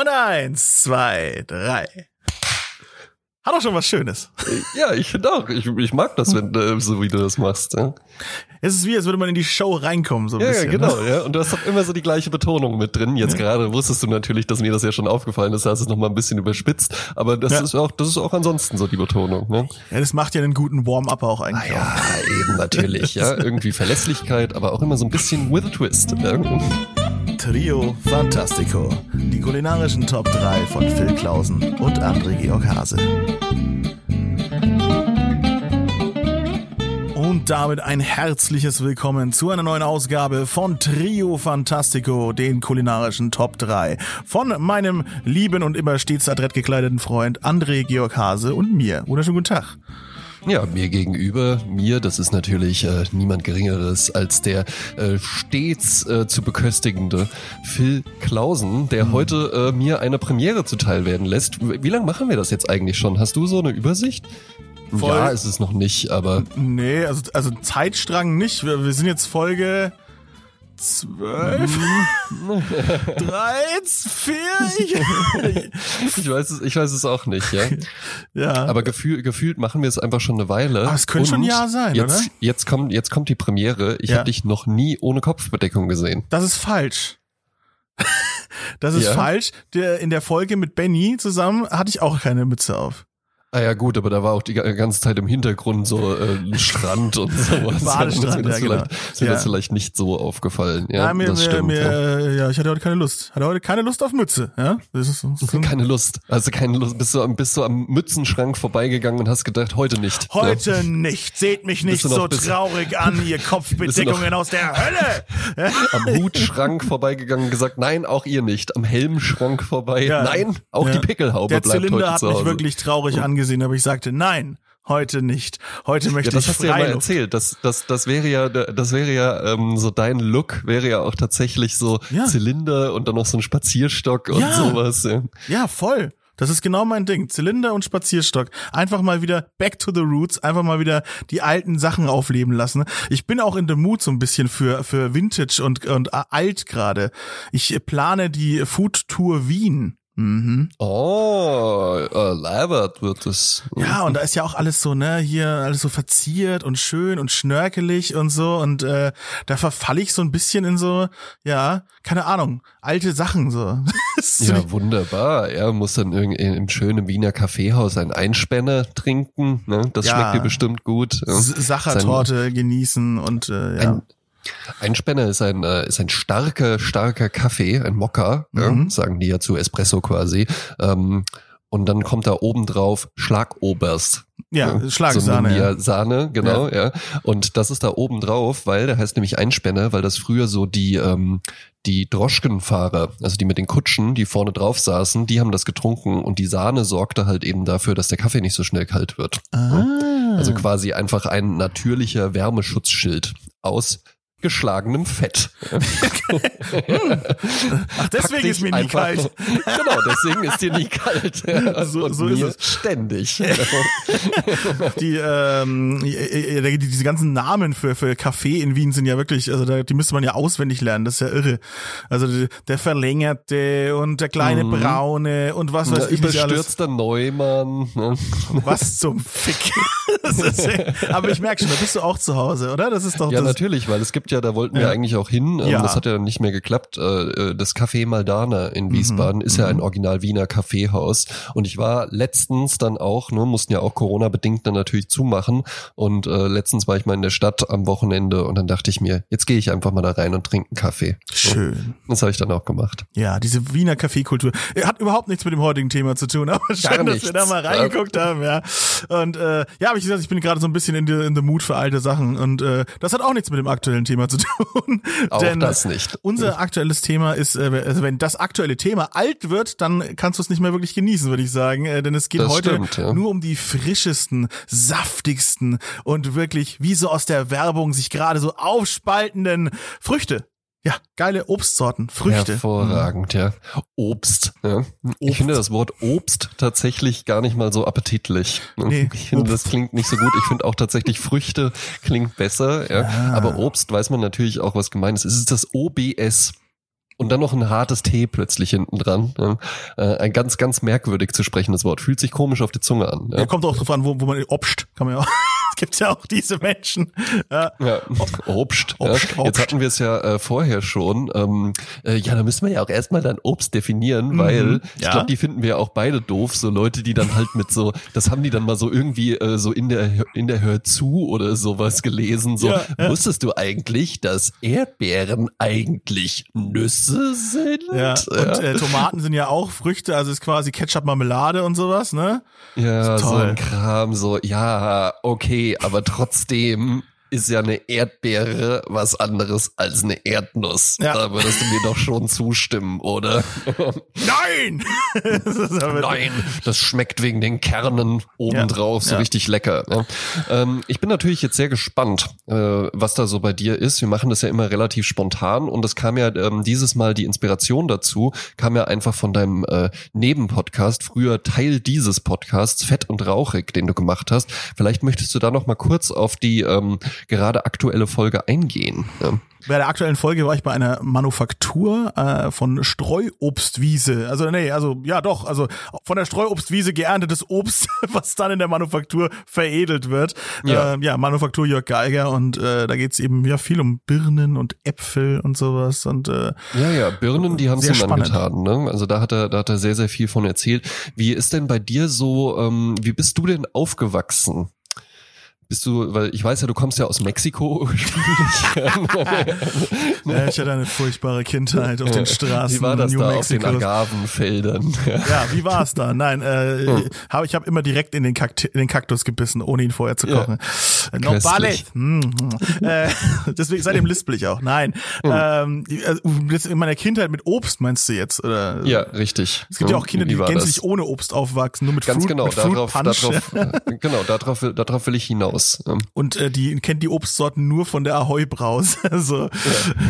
Und eins, zwei, drei. Hat doch schon was Schönes. Ja, ich finde auch. Ich, ich mag das, wenn äh, so wie du das machst. Ja, Es ist wie, als würde man in die Show reinkommen, so ein ja, bisschen. ja genau. Ne? Ja. Und du hast doch immer so die gleiche Betonung mit drin. Jetzt gerade wusstest du natürlich, dass mir das ja schon aufgefallen ist, da hast du es noch mal ein bisschen überspitzt. Aber das Ja. ist auch, das ist auch ansonsten so die Betonung. Ne? Ja, das macht ja einen guten Warm-up auch eigentlich. auch. Ja, eben natürlich. Ja, irgendwie Verlässlichkeit, aber auch immer so ein bisschen with a twist. Ja. Trio Fantastico. Die kulinarischen Top 3 von Phil Klausen und André Georg Hase. Und damit ein herzliches Willkommen zu einer neuen Ausgabe von Trio Fantastico, den kulinarischen Top 3. Von meinem lieben und immer stets adrett gekleideten Freund André Georg Hase und mir. Wunderschönen guten Tag. Ja, mir gegenüber, mir, das ist natürlich äh, niemand Geringeres als der äh, stets äh, zu beköstigende Phil Klausen, der heute äh, mir eine Premiere zuteil werden lässt. Wie lange machen wir das jetzt eigentlich schon? Hast du so eine Übersicht? Voll. Ja, ist es noch nicht, aber Nee, also, also Zeitstrang nicht. Wir, wir sind jetzt Folge 12, 3, 4. ich weiß es, ich weiß es auch nicht, ja. Ja. Aber gefühl, gefühlt machen wir es einfach schon eine Weile. Aber es könnte schon ein Jahr sein, jetzt, oder? Jetzt kommt, jetzt kommt die Premiere. Ich Ja. habe dich noch nie ohne Kopfbedeckung gesehen. Das ist falsch. Das ist Ja? falsch. Der, in der Folge mit Benny zusammen hatte ich auch keine Mütze auf. Ah ja gut, aber da war auch die ga- ganze Zeit im Hintergrund so äh, ein Strand und sowas. Badestrand, Ist mir das ja, genau. vielleicht, ist mir Ja. das vielleicht nicht so aufgefallen. Ja, Ja, mir, das stimmt. mir, ja. ja, ich hatte heute keine Lust. Hatte heute keine Lust auf Mütze. Ja, das ist, das ist Keine Lust. Also keine Lust. Bist du, am- bist du am Mützenschrank vorbeigegangen und hast gedacht, heute nicht. Heute Ja. nicht. Seht mich nicht so traurig an, ihr Kopfbedeckungen aus der Hölle. Am Hutschrank vorbeigegangen und gesagt, nein, auch ihr nicht. Am Helmschrank vorbei. Nein, auch die Pickelhaube Der bleibt Zylinder heute hat zu mich Hause. wirklich traurig angesehen, aber ich sagte, nein, heute nicht. Heute Ja, möchte das ich hast du ja mal erzählt. Das, das, das wäre ja, das wäre ja ähm, so dein Look wäre ja auch tatsächlich so Ja. Zylinder und dann noch so ein Spazierstock und Ja. sowas. Ja. Ja, voll. Das ist genau mein Ding. Zylinder und Spazierstock. Einfach mal wieder back to the roots. Einfach mal wieder die alten Sachen aufleben lassen. Ich bin auch in the mood so ein bisschen für, für Vintage und, und alt gerade. Ich plane die Food Tour Wien. Mhm. Oh, äh, Labert wird es. Ja, und da ist ja auch alles so, ne, hier alles so verziert und schön und schnörkelig und so und äh, da verfalle ich so ein bisschen in so, ja, keine Ahnung, alte Sachen so. Ja, wunderbar. Er muss dann irgendwie im schönen Wiener Kaffeehaus einen Einspänner trinken. Ne? Das Ja. schmeckt dir bestimmt gut. Ja. Sachertorte genießen und äh, ja. Ein, Einspänner ist ein, äh, ist ein starker, starker Kaffee, ein Mokka, Mhm. ja, sagen die ja zu Espresso quasi. Ähm, und dann kommt da oben drauf Schlagoberst. Ja, So Schlagsahne. nennen die ja. ja Sahne, genau, ja. Und das ist da oben drauf, weil der heißt nämlich Einspänner, weil das früher so die, ähm, die Droschkenfahrer, also die mit den Kutschen, die vorne drauf saßen, die haben das getrunken und die Sahne sorgte halt eben dafür, dass der Kaffee nicht so schnell kalt wird. Ah. Also quasi einfach ein natürlicher Wärmeschutzschild aus geschlagenem Fett. Ach, deswegen ist mir nie einfach- kalt. genau, deswegen ist dir nie kalt. So- so ist es. ständig. Die, ähm, äh, die, diese ganzen Namen für, für Kaffee in Wien sind ja wirklich, also da, die müsste man ja auswendig lernen, das ist ja irre. Also die- der Verlängerte und der kleine Mhm. Braune und was weiß ich nicht alles. Überstürzter Neumann. Ne? Was zum Fick. Aber ich merke schon, da bist du auch zu Hause, oder? Das ist doch Ja, natürlich, weil es gibt ja, da wollten wir Ja. eigentlich auch hin. ähm, Ja. Das hat ja nicht mehr geklappt. Äh, äh, Das Café Maldana in Wiesbaden ist ja ein Original Wiener Kaffeehaus. Und ich war letztens dann auch, ne, mussten ja auch Corona-bedingt dann natürlich zumachen. Und äh, letztens war ich mal in der Stadt am Wochenende und dann dachte ich mir, jetzt gehe ich einfach mal da rein und trinke einen Kaffee. Schön. Das habe ich dann auch gemacht. Ja, diese Wiener Kaffeekultur hat überhaupt nichts mit dem heutigen Thema zu tun, aber schön, dass wir da mal reingeguckt haben, ja. Und äh, ja, aber ich gesagt, ich bin gerade so ein bisschen in the, in the mood für alte Sachen und äh, das hat auch nichts mit dem aktuellen Thema zu tun. Auch denn das nicht. Unser aktuelles Thema ist, äh, also wenn das aktuelle Thema alt wird, dann kannst du es nicht mehr wirklich genießen, würde ich sagen, äh, denn es geht Das heute stimmt, ja. nur um die frischesten, saftigsten und wirklich wie so aus der Werbung sich gerade so aufspaltenden Früchte. Ja, geile Obstsorten, Früchte. Hervorragend, ja. Obst. Ja. Obst. Ich finde das Wort Obst tatsächlich gar nicht mal so appetitlich. ne? Nee, ich finde, das Obst. klingt nicht so gut. Ich finde auch tatsächlich Früchte klingt besser. Ja. Ah. Aber Obst weiß man natürlich auch, was gemeint ist. Es ist das OBS. und dann noch ein hartes T plötzlich hinten dran. Ja. Äh, ein ganz, ganz merkwürdig zu sprechendes Wort. Fühlt sich komisch auf die Zunge an. Ja, ja kommt auch drauf an, wo, wo man obst, kann man ja auch. Es gibt ja auch diese Menschen. Ja, ja. Obst. Obst, ja. Jetzt hatten wir es ja äh, vorher schon. Ähm, äh, ja, da müssen wir ja auch erstmal dann Obst definieren, mhm. weil ich ja. glaube, die finden wir ja auch beide doof. So Leute, die dann halt mit so, das haben die dann mal so irgendwie äh, so in der in der Hör zu oder sowas gelesen. So, wusstest du eigentlich, dass Erdbeeren eigentlich Nüsse sind? Ja. Und äh, Tomaten sind ja auch Früchte, also ist quasi Ketchup, Marmelade und sowas, ne? Ja, so ein Kram, so, ja, okay aber trotzdem ist ja eine Erdbeere was anderes als eine Erdnuss. Ja. Da würdest du mir doch schon zustimmen, oder? Nein! Nein, das schmeckt wegen den Kernen obendrauf ja. so ja. richtig lecker. Ne? Ähm, ich bin natürlich jetzt sehr gespannt, äh, was da so bei dir ist. Wir machen das ja immer relativ spontan und es kam ja ähm, dieses Mal die Inspiration dazu, kam ja einfach von deinem äh, Nebenpodcast, früher Teil dieses Podcasts, Fett und Rauchig, den du gemacht hast. Vielleicht möchtest du da noch mal kurz auf die ähm, gerade aktuelle Folge eingehen. Ja. Bei der aktuellen Folge war ich bei einer Manufaktur äh, von Streuobstwiese. Also nee, also ja doch, also von der Streuobstwiese geerntetes Obst, was dann in der Manufaktur veredelt wird. Ja, äh, ja Manufaktur Jörg Geiger und äh, da geht's eben ja viel um Birnen und Äpfel und sowas und äh, ja ja Birnen, die haben es ihm angetan. Ne? Also da hat er da hat er sehr sehr viel von erzählt. Wie ist denn bei dir so? Ähm, wie bist du denn aufgewachsen? Bist du, weil ich weiß ja, du kommst ja aus Mexiko ja, ich hatte eine furchtbare Kindheit auf den Straßen. Wie war das New da Mexicos. auf den Agavenfeldern? Ja, wie war es da? Nein, äh, hm. hab, ich habe immer direkt in den, Kakt in den Kaktus gebissen, ohne ihn vorher zu kochen. Ja. No vale. Hm, hm. Äh, deswegen seitdem lispel ich auch. Nein, hm. ähm, also, in meiner Kindheit mit Obst meinst du jetzt? Oder? Ja, richtig. Es gibt ja auch Kinder, die gänzlich ohne Obst aufwachsen, nur mit Ganz Fruit, genau, mit darauf, darauf, genau, darauf, darauf will ich hinaus aus. Und äh, die kennt die Obstsorten nur von der Ahoi Braus. also, ja.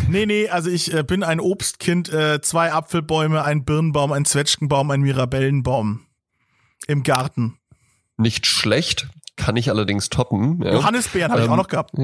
Nee, nee, also ich äh, bin ein Obstkind, äh, zwei Apfelbäume, ein Birnbaum, ein Zwetschgenbaum, ein Mirabellenbaum im Garten. Nicht schlecht, kann ich allerdings toppen. Ja. Johannisbeeren habe ähm, ich auch noch gehabt.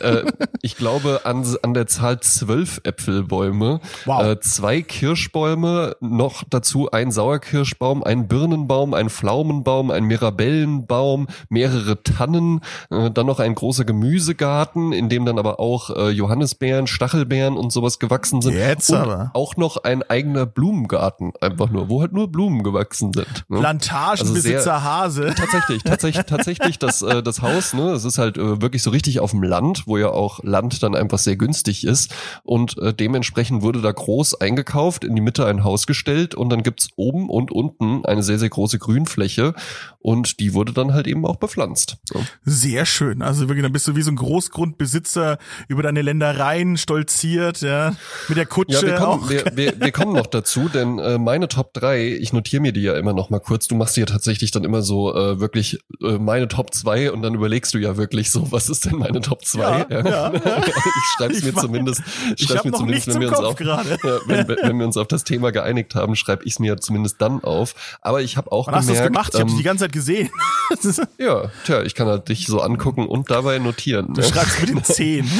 Äh, ich glaube an, an der Zahl zwölf Äpfelbäume, wow. äh, zwei Kirschbäume, noch dazu ein Sauerkirschbaum, ein Birnenbaum, ein Pflaumenbaum, ein Mirabellenbaum, mehrere Tannen, äh, dann noch ein großer Gemüsegarten, in dem dann aber auch äh, Johannisbeeren, Stachelbeeren und sowas gewachsen sind. Jetzt und aber. auch noch ein eigener Blumengarten, einfach nur, wo halt nur Blumen gewachsen sind. Ne? Plantagenbesitzer also Hase. Tatsächlich, tatsächlich, tatsächlich wirklich das, äh, das Haus, ne? Es ist halt äh, wirklich so richtig auf dem Land, wo ja auch Land dann einfach sehr günstig ist. Und äh, dementsprechend wurde da groß eingekauft, in die Mitte ein Haus gestellt und dann gibt's oben und unten eine sehr, sehr große Grünfläche und die wurde dann halt eben auch bepflanzt. So. Sehr schön. Also wirklich, dann bist du wie so ein Großgrundbesitzer über deine Ländereien stolziert, ja, mit der Kutsche. Ja, wir kommen, wir, wir, wir kommen noch dazu, denn äh, meine Top 3, ich notiere mir die ja immer noch mal kurz, du machst die ja tatsächlich dann immer so äh, wirklich äh, meine Top Top 2 und dann überlegst du ja wirklich so, was ist denn meine Top 2? Ja, ja. ja. ich schreib's mir zumindest, schreib's mir zumindest, wenn wir, uns auf, ja, wenn, wenn, wir uns auf das Thema geeinigt haben, schreibe ich es mir zumindest dann auf. Aber ich habe auch Wann gemerkt, hast du gemacht? Ich ähm, habe die ganze Zeit gesehen. ja, tja, ich kann halt dich so angucken und dabei notieren. Du ne? schreibst mit den Zehen.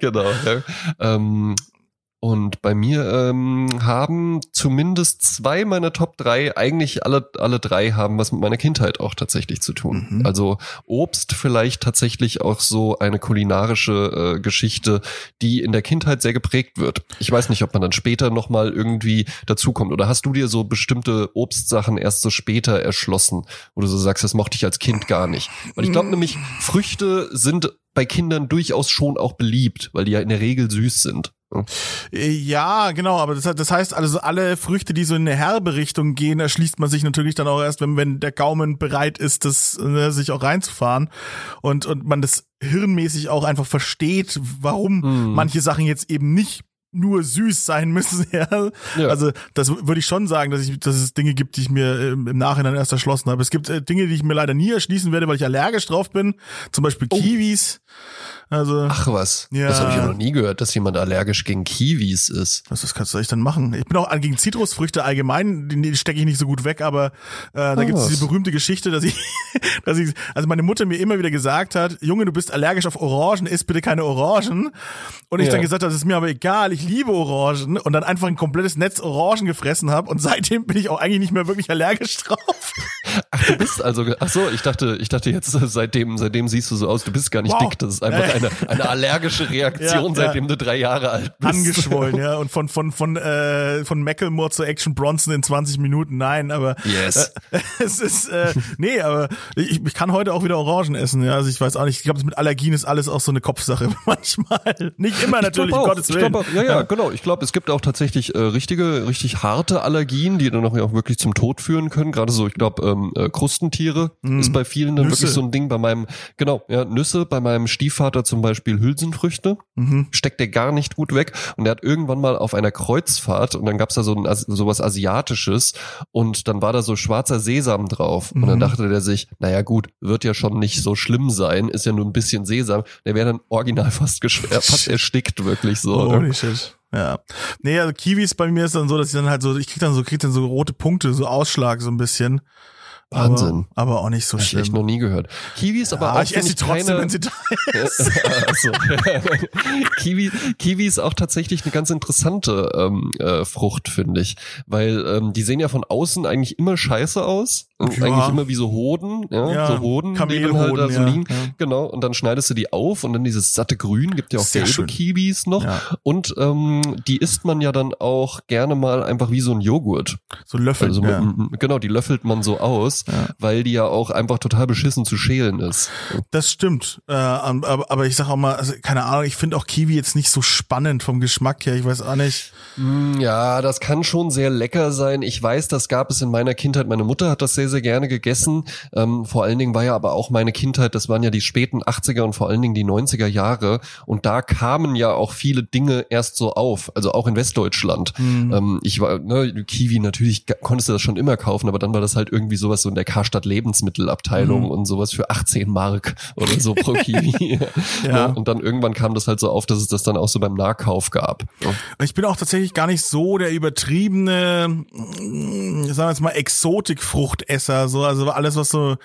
genau. Ja. Ähm, und bei mir ähm, haben zumindest zwei meiner Top drei, eigentlich alle, alle drei haben was mit meiner Kindheit auch tatsächlich zu tun. Mhm. Also Obst vielleicht tatsächlich auch so eine kulinarische äh, Geschichte, die in der Kindheit sehr geprägt wird. Ich weiß nicht, ob man dann später nochmal irgendwie dazukommt. Oder hast du dir so bestimmte Obstsachen erst so später erschlossen, wo du so sagst, das mochte ich als Kind gar nicht? Weil ich glaube mhm. nämlich, Früchte sind bei Kindern durchaus schon auch beliebt, weil die ja in der Regel süß sind. Ja, genau, aber das, das, heißt, also alle Früchte, die so in eine herbe Richtung gehen, erschließt man sich natürlich dann auch erst, wenn, wenn der Gaumen bereit ist, das ne, sich auch reinzufahren und, und man das hirnmäßig auch einfach versteht, warum hm. manche Sachen jetzt eben nicht nur süß sein müssen. Ja. ja. Also das würde ich schon sagen, dass, ich, dass es Dinge gibt, die ich mir im, im Nachhinein erst erschlossen habe. Es gibt äh, Dinge, die ich mir leider nie erschließen werde, weil ich allergisch drauf bin. Zum Beispiel oh. Kiwis. Also, Ach was, ja. das habe ich ja noch nie gehört, dass jemand allergisch gegen Kiwis ist. Was das kannst du echt dann machen? Ich bin auch gegen Zitrusfrüchte allgemein, die, die stecke ich nicht so gut weg, aber äh, da oh, gibt es diese berühmte Geschichte, dass ich, dass ich, also meine Mutter mir immer wieder gesagt hat, Junge, du bist allergisch auf Orangen, isst bitte keine Orangen. Und ich ja. dann gesagt habe, das ist mir aber egal, ich liebe Orangen und dann einfach ein komplettes Netz Orangen gefressen habe und seitdem bin ich auch eigentlich nicht mehr wirklich allergisch drauf. Ach, du bist also, ach so, ich dachte, ich dachte jetzt, seitdem, seitdem siehst du so aus, du bist gar nicht Wow. dick. Das ist einfach eine, eine allergische Reaktion, Ja, ja. seitdem du drei Jahre alt bist. Angeschwollen, ja. Und von, von, von, äh, von Macklemore zu Action Bronson in 20 Minuten. Nein, aber Yes. äh, es ist, äh, nee, aber ich, ich kann heute auch wieder Orangen essen, ja. Also ich weiß auch nicht, ich glaube, mit Allergien ist alles auch so eine Kopfsache manchmal. Nicht immer natürlich, ich um auch, Gottes Willen. auch, ja, ja, genau. Ich glaube, es gibt auch tatsächlich äh, richtige, richtig harte Allergien, die dann auch auch wirklich zum Tod führen können. Gerade so, ich glaube, ähm, äh, Krustentiere ist bei vielen dann Mhm. Nüsse. wirklich so ein Ding. Bei meinem, genau, ja, Nüsse, bei meinem Stiefvater zum Beispiel Hülsenfrüchte, Mhm. steckt der gar nicht gut weg. Und er hat irgendwann mal auf einer Kreuzfahrt und dann gab's da so ein As- sowas Asiatisches und dann war da so schwarzer Sesam drauf. Und Mhm. dann dachte der sich, naja gut, wird ja schon nicht so schlimm sein, ist ja nur ein bisschen Sesam. Der wäre dann original fast, fast erstickt, wirklich so. Oh, Holy shit. Ja. Nee, also Kiwis bei mir ist dann so, dass ich dann halt so, ich krieg dann so, krieg dann so rote Punkte, so Ausschlag so ein bisschen. Wahnsinn. Aber, aber auch nicht so Hab ich echt schlimm. noch nie gehört. Kiwi ist aber Ja, auch ich esse sie trotzdem, keine- wenn sie da ist. also, Kiwi, Kiwi ist auch tatsächlich eine ganz interessante ähm, äh, Frucht, finde ich. Weil ähm, die sehen ja von außen eigentlich immer scheiße aus. Und Ja. Eigentlich immer wie so Hoden, ja, Ja, so Hoden, die dann halt da Kamelhoden, so ja, liegen. ja. Genau, und dann schneidest du die auf und dann dieses satte Grün, gibt ja auch Sehr gelbe schön. Kiwis noch. Und ähm, die isst man ja dann auch gerne mal einfach wie so ein Joghurt. So Löffel. Also mit, genau, die löffelt man so aus, weil die ja auch einfach total beschissen zu schälen ist. Das stimmt. Äh, aber, aber ich sag auch mal, also keine Ahnung, ich finde auch Kiwi jetzt nicht so spannend vom Geschmack her. Ich weiß auch nicht. Mm, Ja, das kann schon sehr lecker sein. Ich weiß, das gab es in meiner Kindheit. Meine Mutter hat das sehr, sehr gerne gegessen. Ähm, vor allen Dingen war ja aber auch meine Kindheit, das waren ja die späten 80er und vor allen Dingen die 90er Jahre. Und da kamen ja auch viele Dinge erst so auf, also auch in Westdeutschland. Mhm. Ähm, ich war, ne, Kiwi, natürlich konntest du das schon immer kaufen, aber dann war das halt irgendwie sowas so in der Karstadt Lebensmittelabteilung Mhm. und sowas für 18 Mark oder so pro Kiwi. Ja. Ne? Und dann irgendwann kam das halt so auf, dass es das dann auch so beim Nahkauf gab. Ne? Ich bin auch tatsächlich gar nicht so der übertriebene, sagen wir jetzt mal, Exotikfruchtesser. So, also alles, was so.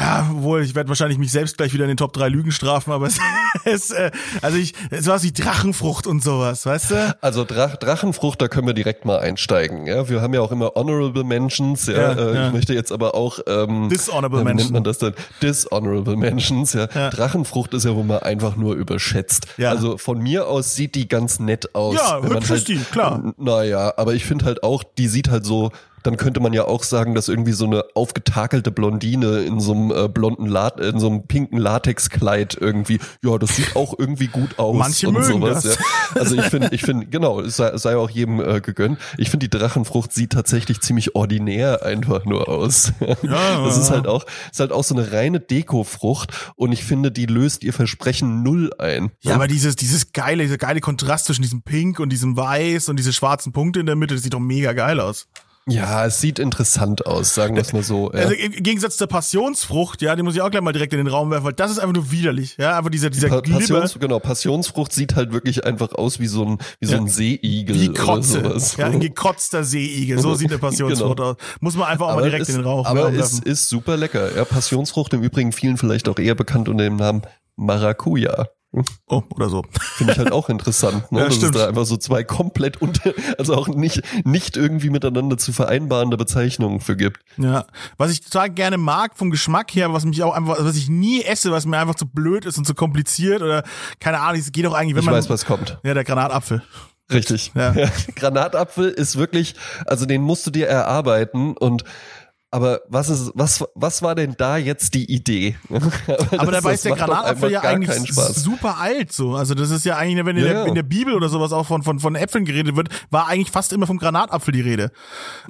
Ja, wohl, ich werde wahrscheinlich mich selbst gleich wieder in den Top 3 Lügen strafen, aber es, es äh, also ich, es war wie Drachenfrucht und sowas, weißt du? Also Drach, Drachenfrucht, da können wir direkt mal einsteigen. Ja, wir haben ja auch immer Honorable Mentions. Ja, Ja, äh, ja. ich möchte jetzt aber auch ähm, Dishonorable ja, wie nennt man das denn? Dishonorable Mentions. Ja. Ja. Drachenfrucht ist ja wohl mal einfach nur überschätzt. Ja. Also von mir aus sieht die ganz nett aus. Ja, hübsch halt, ist die, klar. Naja, aber ich finde halt auch, die sieht halt so. Dann könnte man ja auch sagen, dass irgendwie so eine aufgetakelte Blondine in so einem äh, blonden Lat in so einem pinken Latexkleid irgendwie, ja, das sieht auch irgendwie gut aus Manche und mögen sowas. das. Ja. Also ich finde, ich finde, genau, es sei, sei auch jedem äh, gegönnt. Ich finde, die Drachenfrucht sieht tatsächlich ziemlich ordinär einfach nur aus. Ja, das ist ja. halt auch, ist halt auch so eine reine Dekofrucht und ich finde, die löst ihr Versprechen null ein. Ja, aber dieses, dieses geile, dieser geile Kontrast zwischen diesem Pink und diesem Weiß und diese schwarzen Punkte in der Mitte, das sieht doch mega geil aus. Ja, es sieht interessant aus, sagen wir es mal so. Ja. Also im Gegensatz zur Passionsfrucht, ja, die muss ich auch gleich mal direkt in den Raum werfen, weil das ist einfach nur widerlich, ja, einfach dieser, dieser Pa Glibber, Passions, genau, Passionsfrucht sieht halt wirklich einfach aus wie so ein, wie so Ja. ein Seeigel wie oder Kotze, sowas. ja, ein gekotzter Seeigel, so sieht eine Passionsfrucht Genau. aus. Muss man einfach auch mal direkt ist, in den Raum aber werfen. ist, ist super lecker. Ja, Passionsfrucht im Übrigen vielen vielleicht auch eher bekannt unter dem Namen Maracuja. Oh, oder so. Finde ich halt auch interessant, ne? Ja, dass stimmt. es da einfach so zwei komplett unter, also auch nicht, nicht irgendwie miteinander zu vereinbarende Bezeichnungen für gibt. Ja, was ich total gerne mag vom Geschmack her, was mich auch einfach, was ich nie esse, was mir einfach zu blöd ist und zu kompliziert oder keine Ahnung, es geht doch eigentlich, wenn Ich man weiß, was kommt. ja der Granatapfel. Richtig. Ja. Granatapfel ist wirklich, also den musst du dir erarbeiten und aber was ist, was, was war denn da jetzt die Idee? Aber dabei ist der Granatapfel ja eigentlich super alt so. Also das ist ja eigentlich, wenn in, Ja, der, in der Bibel oder sowas auch von, von, von Äpfeln geredet wird, war eigentlich fast immer vom Granatapfel die Rede.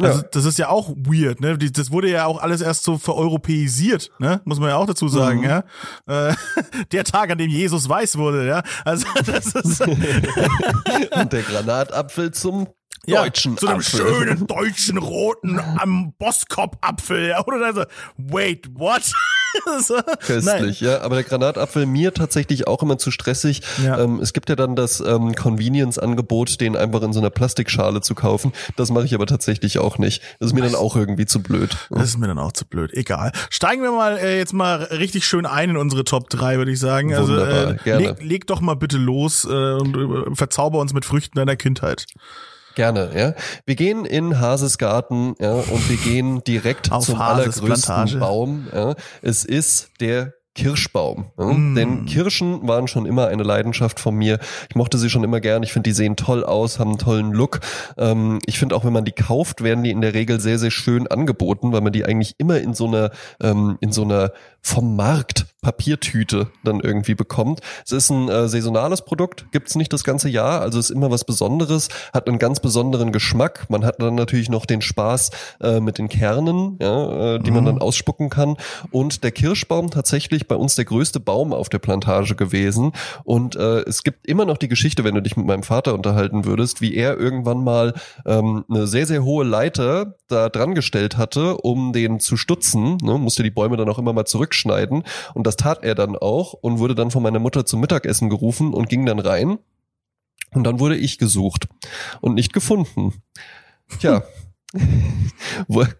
Also Ja. das ist ja auch weird, ne? Das wurde ja auch alles erst so vereuropäisiert, ne? Muss man ja auch dazu sagen, Mhm. ja. Äh, der Tag, an dem Jesus weiß wurde, ja. Also das ist Und der Granatapfel zum ja, deutschen zu einem Apfel. schönen deutschen roten am Boskop-Apfel. Oder also, wait, what? so, Köstlich, ja. Aber der Granatapfel mir tatsächlich auch immer zu stressig. Ja. Ähm, es gibt ja dann das ähm, Convenience-Angebot, den einfach in so einer Plastikschale zu kaufen. Das mache ich aber tatsächlich auch nicht. Das ist mir dann auch irgendwie zu blöd. Das ist mir dann auch zu blöd. Egal. Steigen wir mal äh, jetzt mal richtig schön ein in unsere Top 3, würde ich sagen. Also Wunderbar, äh, gerne. leg, leg doch mal bitte los äh, und äh, verzauber uns mit Früchten deiner Kindheit. Gerne, ja. Wir gehen in Hases Garten, ja, und wir gehen direkt Auf zum Hases allergrößten Plantage. Baum. Ja. Es ist der Kirschbaum. Ja. Mm. Denn Kirschen waren schon immer eine Leidenschaft von mir. Ich mochte sie schon immer gern. Ich finde, die sehen toll aus, haben einen tollen Look. Ähm, ich finde auch, wenn man die kauft, werden die in der Regel sehr, sehr schön angeboten, weil man die eigentlich immer in so einer, ähm, in so einer vom Markt Papiertüte dann irgendwie bekommt. Es ist ein äh, saisonales Produkt, gibt's nicht das ganze Jahr, also ist immer was Besonderes, hat einen ganz besonderen Geschmack. Man hat dann natürlich noch den Spaß äh, mit den Kernen, ja, äh, die man dann ausspucken kann. Und der Kirschbaum tatsächlich bei uns der größte Baum auf der Plantage gewesen. Und äh, es gibt immer noch die Geschichte, wenn du dich mit meinem Vater unterhalten würdest, wie er irgendwann mal ähm, eine sehr, sehr hohe Leiter da dran gestellt hatte, um den zu stutzen. Ne? Musste die Bäume dann auch immer mal zurückschneiden. Und das tat er dann auch und wurde dann von meiner Mutter zum Mittagessen gerufen und ging dann rein. Und dann wurde ich gesucht und nicht gefunden. Tja.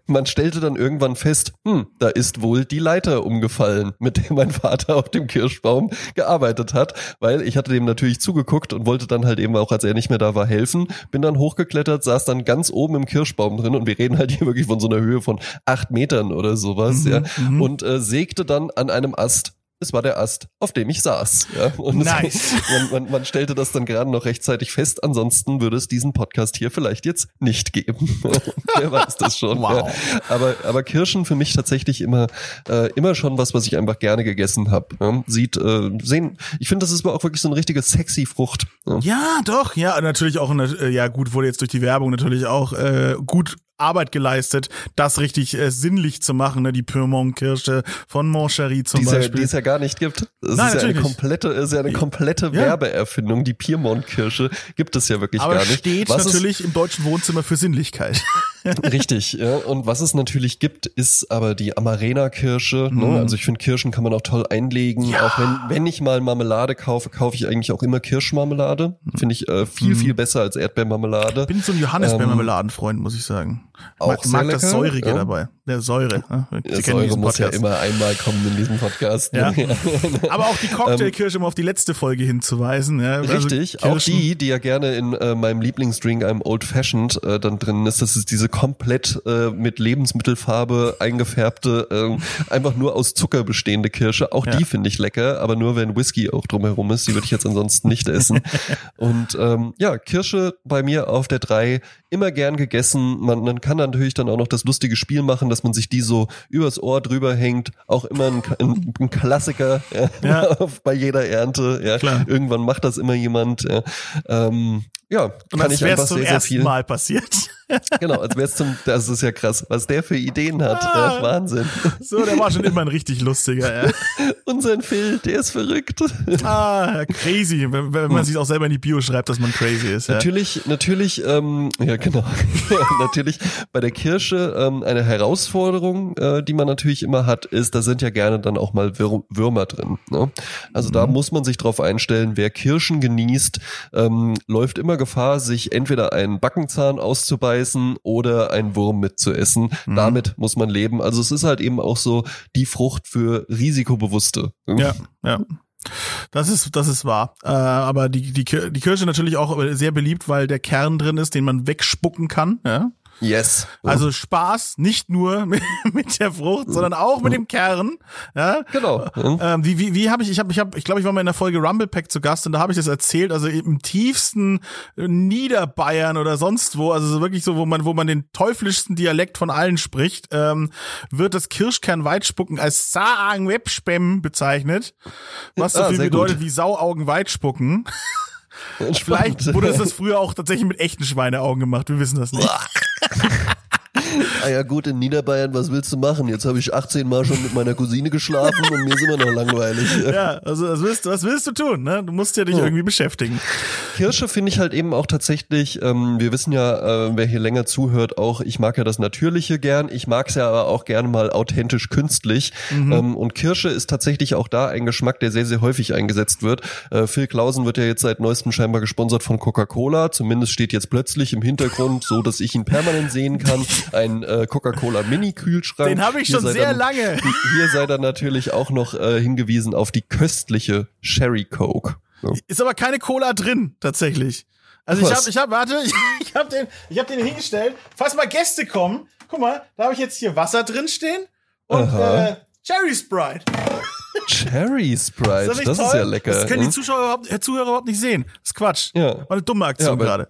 Man stellte dann irgendwann fest, hm, da ist wohl die Leiter umgefallen, mit der mein Vater auf dem Kirschbaum gearbeitet hat, weil ich hatte dem natürlich zugeguckt und wollte dann halt eben auch, als er nicht mehr da war, helfen. Bin dann hochgeklettert, saß dann ganz oben im Kirschbaum drin und wir reden halt hier wirklich von so einer Höhe von acht Metern oder sowas, Mhm, ja, mhm. und äh, sägte dann an einem Ast. Es war der Ast, auf dem ich saß. Ja. Und Nice. man, man, man stellte das dann gerade noch rechtzeitig fest. Ansonsten würde es diesen Podcast hier vielleicht jetzt nicht geben. Wer weiß das schon. Wow. Ja. Aber, aber Kirschen für mich tatsächlich immer, äh, immer schon was, was ich einfach gerne gegessen habe. Ja. Sieht, äh, sehen, ich finde, das ist aber auch wirklich so eine richtige sexy Frucht. Ja. Doch, ja, natürlich auch, äh, ja gut, wurde jetzt durch die Werbung natürlich auch äh, gut Arbeit geleistet, das richtig äh, sinnlich zu machen, ne? die Pyrmont-Kirsche von Moncherie zum Die es, ja, Beispiel. die ja gar nicht gibt. Das Nein, ist ja eine komplette, ist ja eine komplette Ja. Werbeerfindung. Die Piemont-Kirsche gibt es ja wirklich aber gar nicht. steht Was es- natürlich im deutschen Wohnzimmer für Sinnlichkeit. Richtig, ja. Und was es natürlich gibt, ist aber die Amarena-Kirsche. Mhm. Ne? Also ich finde, Kirschen kann man auch toll einlegen. Ja. Auch wenn, wenn ich mal Marmelade kaufe, kaufe ich eigentlich auch immer Kirschmarmelade. Finde ich äh, Mhm. viel, viel besser als Erdbeermarmelade. Bin so ein Johannisbeermarmeladenfreund, muss ich sagen. Auch mag mag das lecker, Säurige ja. dabei. Der Säure. ne? Kennen Säure muss ja immer einmal kommen in diesem Podcast. Ja. Ne? Aber auch die Cocktailkirsche, um auf die letzte Folge hinzuweisen. Ja. Also Richtig, auch Kirschen- die, die ja gerne in äh, meinem Lieblingsdrink, einem Old Fashioned, äh, dann drin ist. Das ist diese komplett äh, mit Lebensmittelfarbe eingefärbte, ähm, einfach nur aus Zucker bestehende Kirsche. Auch Ja. die finde ich lecker, aber nur wenn Whisky auch drumherum ist. Die würde ich jetzt ansonsten nicht essen. Und ähm, ja, Kirsche bei mir auf der drei immer gern gegessen. Man, man kann natürlich dann auch noch das lustige Spiel machen, dass man sich die so übers Ohr drüber hängt. Auch immer ein, ein, ein Klassiker ja, Ja. bei jeder Ernte. Ja. Klar. Irgendwann macht das immer jemand. Ja, ähm, ja kann ich einfach sehr, sehr ersten viel. Mal passiert. Genau, als wäre es zum, das ist ja krass, was der für Ideen hat. Ah. Wahnsinn. So, der war schon immer ein richtig lustiger. Ja. Unser Phil, der ist verrückt. Ah, crazy, wenn, wenn man sich auch selber in die Bio schreibt, dass man crazy ist. Ja. Natürlich, natürlich, ähm, ja genau, natürlich bei der Kirsche ähm, eine Herausforderung, äh, die man natürlich immer hat, ist, da sind ja gerne dann auch mal Wür Würmer drin. Ne? Also da muss man sich drauf einstellen, wer Kirschen genießt, ähm, läuft immer Gefahr, sich entweder einen Backenzahn auszubeißen oder einen Wurm mitzuessen. Damit muss man leben. Also es ist halt eben auch so die Frucht für Risikobewusste. Ja, ja. Das ist, das ist wahr. Äh, aber die, die, die Kirsche natürlich auch sehr beliebt, weil der Kern drin ist, den man wegspucken kann. Ja? Yes. Also Spaß, nicht nur mit, mit der Frucht, sondern auch mit dem Kern. Ja? genau. Ähm, wie wie, wie habe ich, ich habe, ich habe, ich glaube, ich war mal in der Folge Rumble Pack zu Gast und da habe ich das erzählt, also im tiefsten Niederbayern oder sonst wo, also so wirklich so, wo man, wo man den teuflischsten Dialekt von allen spricht, ähm, wird das Kirschkern-Weitspucken als Saang-Webspem bezeichnet, was so Ah, viel bedeutet gut. wie Sauaugen Weitspucken. Vielleicht wurde das früher auch tatsächlich mit echten Schweineaugen gemacht, wir wissen das nicht. ja gut, in Niederbayern, was willst du machen? Jetzt habe ich 18 Mal schon mit meiner Cousine geschlafen und mir ist immer noch langweilig. Ja, also was willst, was willst du tun? Ne? Du musst ja dich ja. irgendwie beschäftigen. Kirsche finde ich halt eben auch tatsächlich, ähm, wir wissen ja, äh, wer hier länger zuhört, auch ich mag ja das Natürliche gern, ich mag es ja aber auch gerne mal authentisch künstlich. Mhm. Ähm, und Kirsche ist tatsächlich auch da ein Geschmack, der sehr, sehr häufig eingesetzt wird. Äh, Phil Klausen wird ja jetzt seit neuestem scheinbar gesponsert von Coca-Cola. Zumindest steht jetzt plötzlich im Hintergrund, so dass ich ihn permanent sehen kann, ein äh, Coca-Cola Mini-Kühlschrank. Den habe ich hier schon sehr dann, lange. Hier sei dann natürlich auch noch äh, hingewiesen auf die köstliche Sherry Coke. So. Ist aber keine Cola drin, tatsächlich. Also Was? ich habe, ich habe, warte, ich, ich habe den, ich habe den hingestellt. Falls mal Gäste kommen, guck mal, da habe ich jetzt hier Wasser drin stehen und äh, Cherry Sprite. Cherry Sprite, ist das, das ist ja lecker. Das können die? Zuschauer überhaupt, äh, Zuhörer überhaupt nicht sehen. Das ist Quatsch. Ja. War eine dumme Aktion ja, aber, gerade.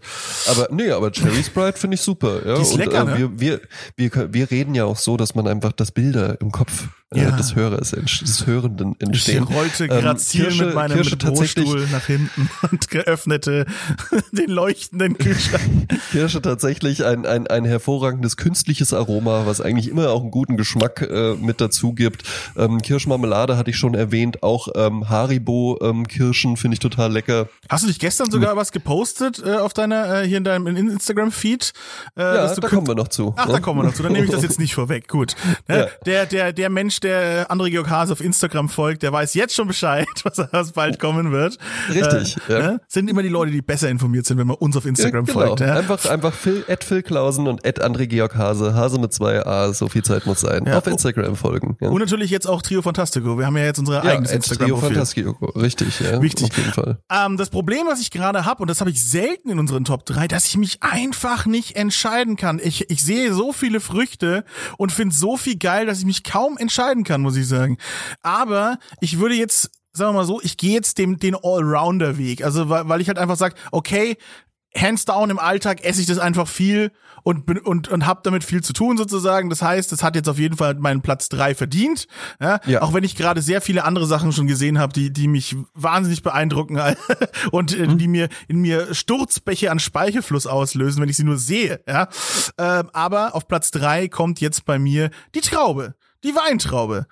Aber nee, aber Cherry Sprite finde ich super. Ja. Die ist und, lecker, äh, ne? wir, wir, wir, wir reden ja auch so, dass man einfach das Bilder im Kopf äh, ja. des Hörers, des Hörenden entstehen. Ich rollte grazil ähm, mit meinem Kirsche Bürostuhl nach hinten und geöffnete den leuchtenden Kühlschrank. Kirsche tatsächlich ein, ein, ein hervorragendes künstliches Aroma, was eigentlich immer auch einen guten Geschmack äh, mit dazu gibt. Ähm, Kirschmarmelade hatte ich schon erwähnt, auch ähm, Haribo ähm, Kirschen finde ich total lecker. Hast du dich gestern sogar was gepostet äh, auf deiner äh, hier in deinem Instagram Feed? Äh, ja, da kommen wir noch zu. Ach, da kommen wir noch zu. Dann nehme ich das jetzt nicht vorweg. Gut. Ne? Ja. Der der der Mensch, der André Georg Hase auf Instagram folgt, der weiß jetzt schon Bescheid, was, was bald kommen wird. Richtig. Äh, ja. ne? Sind immer die Leute, die besser informiert sind, wenn man uns auf Instagram ja, genau. folgt. Ja? Einfach einfach Phil, at Phil Klausen und at André Georg Hase. Hase mit zwei A. So viel Zeit muss sein. Auf Instagram folgen. Und natürlich jetzt auch Trio Fantastico. Wir haben ja jetzt unsere eigenes Instagram-Profil. Fantastico, richtig, ja. Wichtig. Auf jeden Fall. Ähm, das Problem, was ich gerade habe, und das habe ich selten in unseren Top 3, dass ich mich einfach nicht entscheiden kann. Ich, ich sehe so viele Früchte und finde so viel geil, dass ich mich kaum entscheiden kann, muss ich sagen. Aber ich würde jetzt sagen wir mal so, ich gehe jetzt dem, den Allrounder-Weg. Also, weil, weil ich halt einfach sage, okay, hands down im Alltag esse ich das einfach viel und bin und und habe damit viel zu tun sozusagen. Das heißt, es hat jetzt auf jeden Fall meinen Platz drei verdient. Ja, ja. Auch wenn ich gerade sehr viele andere Sachen schon gesehen habe, die die mich wahnsinnig beeindrucken und äh, mhm. die mir in mir Sturzbäche an Speichelfluss auslösen, wenn ich sie nur sehe. Ja, ähm, aber auf Platz drei kommt jetzt bei mir die Traube, die Weintraube.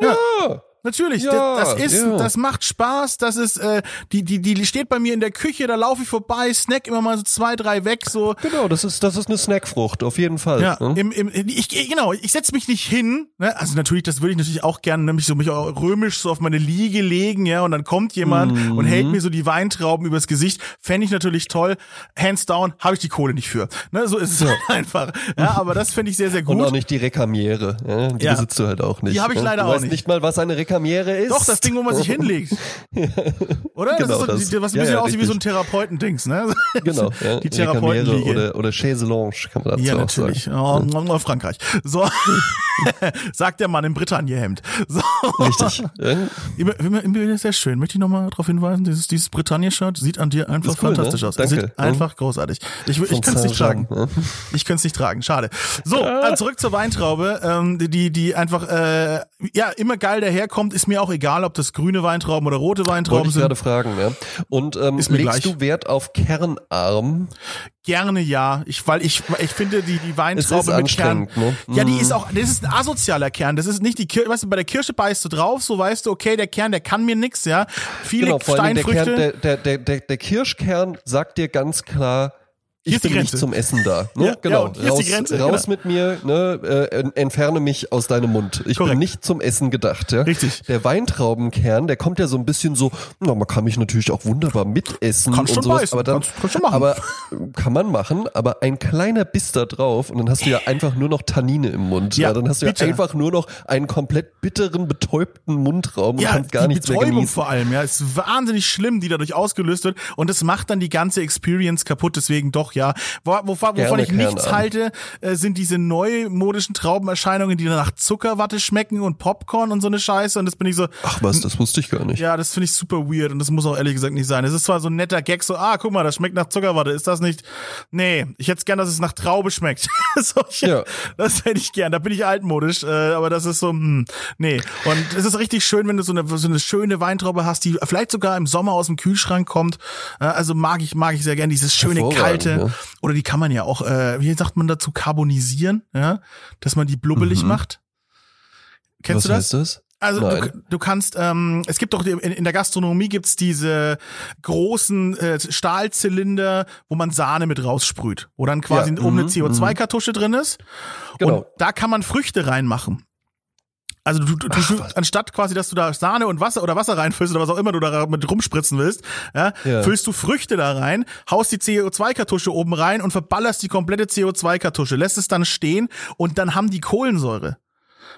ja. ja. Natürlich, ja, das ist, ja. das macht Spaß, das ist, äh, die, die, die steht bei mir in der Küche, da laufe ich vorbei, snack immer mal so zwei, drei weg, so. Genau, das ist, das ist eine Snackfrucht, auf jeden Fall. Ja, ne? im, im, ich, genau, ich setz mich nicht hin, ne? also natürlich, das würde ich natürlich auch gerne, nämlich so mich auch römisch so auf meine Liege legen, ja, und dann kommt jemand mhm. und hält mir so die Weintrauben übers Gesicht, fände ich natürlich toll, hands down, habe ich die Kohle nicht für, ne, so ist es ja. einfach, ja, aber das fände ich sehr, sehr gut. Und auch nicht die Rekamiere, ja? die ja. besitzt du halt auch nicht. Die habe ich ne? leider du auch nicht. nicht mal, was eine Rekamiere Rekamiere ist. Doch, das Ding, wo man sich hinlegt. Oder? Genau, das ist so, das, was ein bisschen ja, ja, aussieht wie so ein Therapeutendings, ne? Genau. Ja. Die Therapeutenliege. Oder, oder Chaiselange kann man dazu ja, natürlich. sagen. Ja, oh, Frankreich. So. Sagt der Mann im Bretagne-Hemd. So. Richtig. Immer, immer, immer sehr schön. Möchte ich nochmal darauf hinweisen, dieses, dieses Bretagne-Shirt sieht an dir einfach cool, ne? fantastisch ne? aus. Danke. Sieht einfach großartig. Ich, ich kann es nicht tragen. Ne? Ich könnte es nicht tragen. Schade. So, dann zurück zur Weintraube, ähm, die, die einfach, äh, ja, immer geil daherkommt, ist mir auch egal, ob das grüne Weintrauben oder rote Weintrauben Wollte ich sind. gerade fragen, ne? Und ähm, legst gleich. du Wert auf Kernarm? Gerne ja, ich weil ich ich finde die die Weintraube mit Kern. Ne? Ja, die ist mhm. auch das ist ein asozialer Kern. Das ist nicht die Kirsche, weißt du, bei der Kirsche beißt du drauf, so weißt du, okay, der Kern, der kann mir nix, ja. Viele genau, Steinfrüchte. Der, Kern, der, der, der, der Kirschkern sagt dir ganz klar, ich bin nicht zum Essen da. Ne? Ja, genau. Ja, raus, Grenze, raus genau. mit mir, ne? äh, entferne mich aus deinem Mund. Ich Korrekt. bin nicht zum Essen gedacht. Ja? Richtig. Der Weintraubenkern, der kommt ja so ein bisschen so, na, man kann mich natürlich auch wunderbar mitessen Kannst und sowas. Beißen. Aber dann, kannst, kannst aber kann man machen, aber ein kleiner Biss da drauf und dann hast du ja einfach nur noch Tannine im Mund. Ja, ja dann hast du bitte. ja einfach nur noch einen komplett bitteren, betäubten Mundraum und ja, kannst gar nichts mehr genießen. vor allem, ja, ist wahnsinnig schlimm, die dadurch ausgelöst wird und es macht dann die ganze Experience kaputt. Deswegen doch, ja. Wo, wo wovon Gerne ich nichts an. halte, äh, sind diese neumodischen Traubenerscheinungen, die nach Zuckerwatte schmecken und Popcorn und so eine Scheiße. Und das bin ich so. Ach was, das wusste ich gar nicht. Ja, das finde ich super weird und das muss auch ehrlich gesagt nicht sein. Es ist zwar so ein netter Gag, so, ah, guck mal, das schmeckt nach Zuckerwatte. Ist das nicht? Nee, ich hätte gern, dass es nach Traube schmeckt. so, ich, ja. Das hätte ich gern. Da bin ich altmodisch, äh, aber das ist so, hm, nee. Und es ist richtig schön, wenn du so eine, so eine schöne Weintraube hast, die vielleicht sogar im Sommer aus dem Kühlschrank kommt. Äh, also mag ich, mag ich sehr gern dieses schöne kalte. Ja. Oder die kann man ja auch, äh, wie sagt man dazu, carbonisieren, ja, dass man die blubbelig Mhm. macht. Kennst Was du das? heißt das? Also du, du kannst, ähm, es gibt doch in, in der Gastronomie gibt's diese großen äh, Stahlzylinder, wo man Sahne mit raussprüht, wo dann quasi Ja, oben eine mhm, CO2-Kartusche drin ist. Genau. Und da kann man Früchte reinmachen. Also du, du, Ach, du anstatt quasi, dass du da Sahne und Wasser oder Wasser reinfüllst oder was auch immer du da mit rumspritzen willst, ja, Ja. füllst du Früchte da rein, haust die CO2-Kartusche oben rein und verballerst die komplette CO2-Kartusche, lässt es dann stehen und dann haben die Kohlensäure.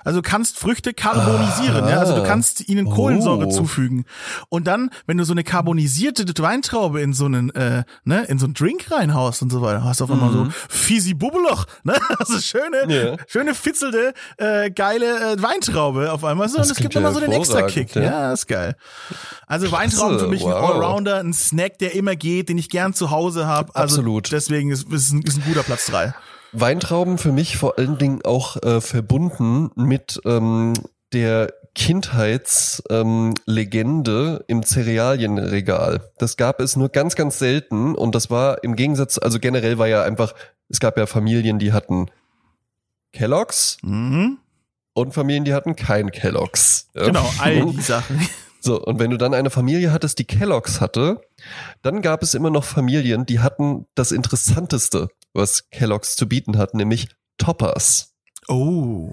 Also du kannst Früchte karbonisieren, ja? also du Ah. kannst ihnen Kohlensäure Oh. zufügen. Und dann, wenn du so eine carbonisierte Weintraube in so einen, äh, ne, in so einen Drink reinhaust und so weiter, hast du auf einmal so fisi Bubbeloch, ne? Also schöne, Mhm. Ja. schöne fitzelte, äh, geile äh, Weintraube auf einmal so. Das und es gibt immer so den extra Kick. Ja. ja. ist geil. Also Weintrauben für mich ein wow. Allrounder, ein Snack, der immer geht, den ich gern zu Hause habe. Also Absolut. Deswegen ist, ist, ein, ist ein guter Platz drei. Weintrauben für mich vor allen Dingen auch äh, verbunden mit ähm, der Kindheitslegende ähm, im Cerealienregal. Das gab es nur ganz, ganz selten und das war im Gegensatz, also generell war ja einfach, es gab ja Familien, die hatten Kelloggs Mhm. und Familien, die hatten kein Kelloggs. Genau, all die Sachen. So, und wenn du dann eine Familie hattest, die Kelloggs hatte, dann gab es immer noch Familien, die hatten das Interessanteste, was Kelloggs zu bieten hat, nämlich Toppers. Oh.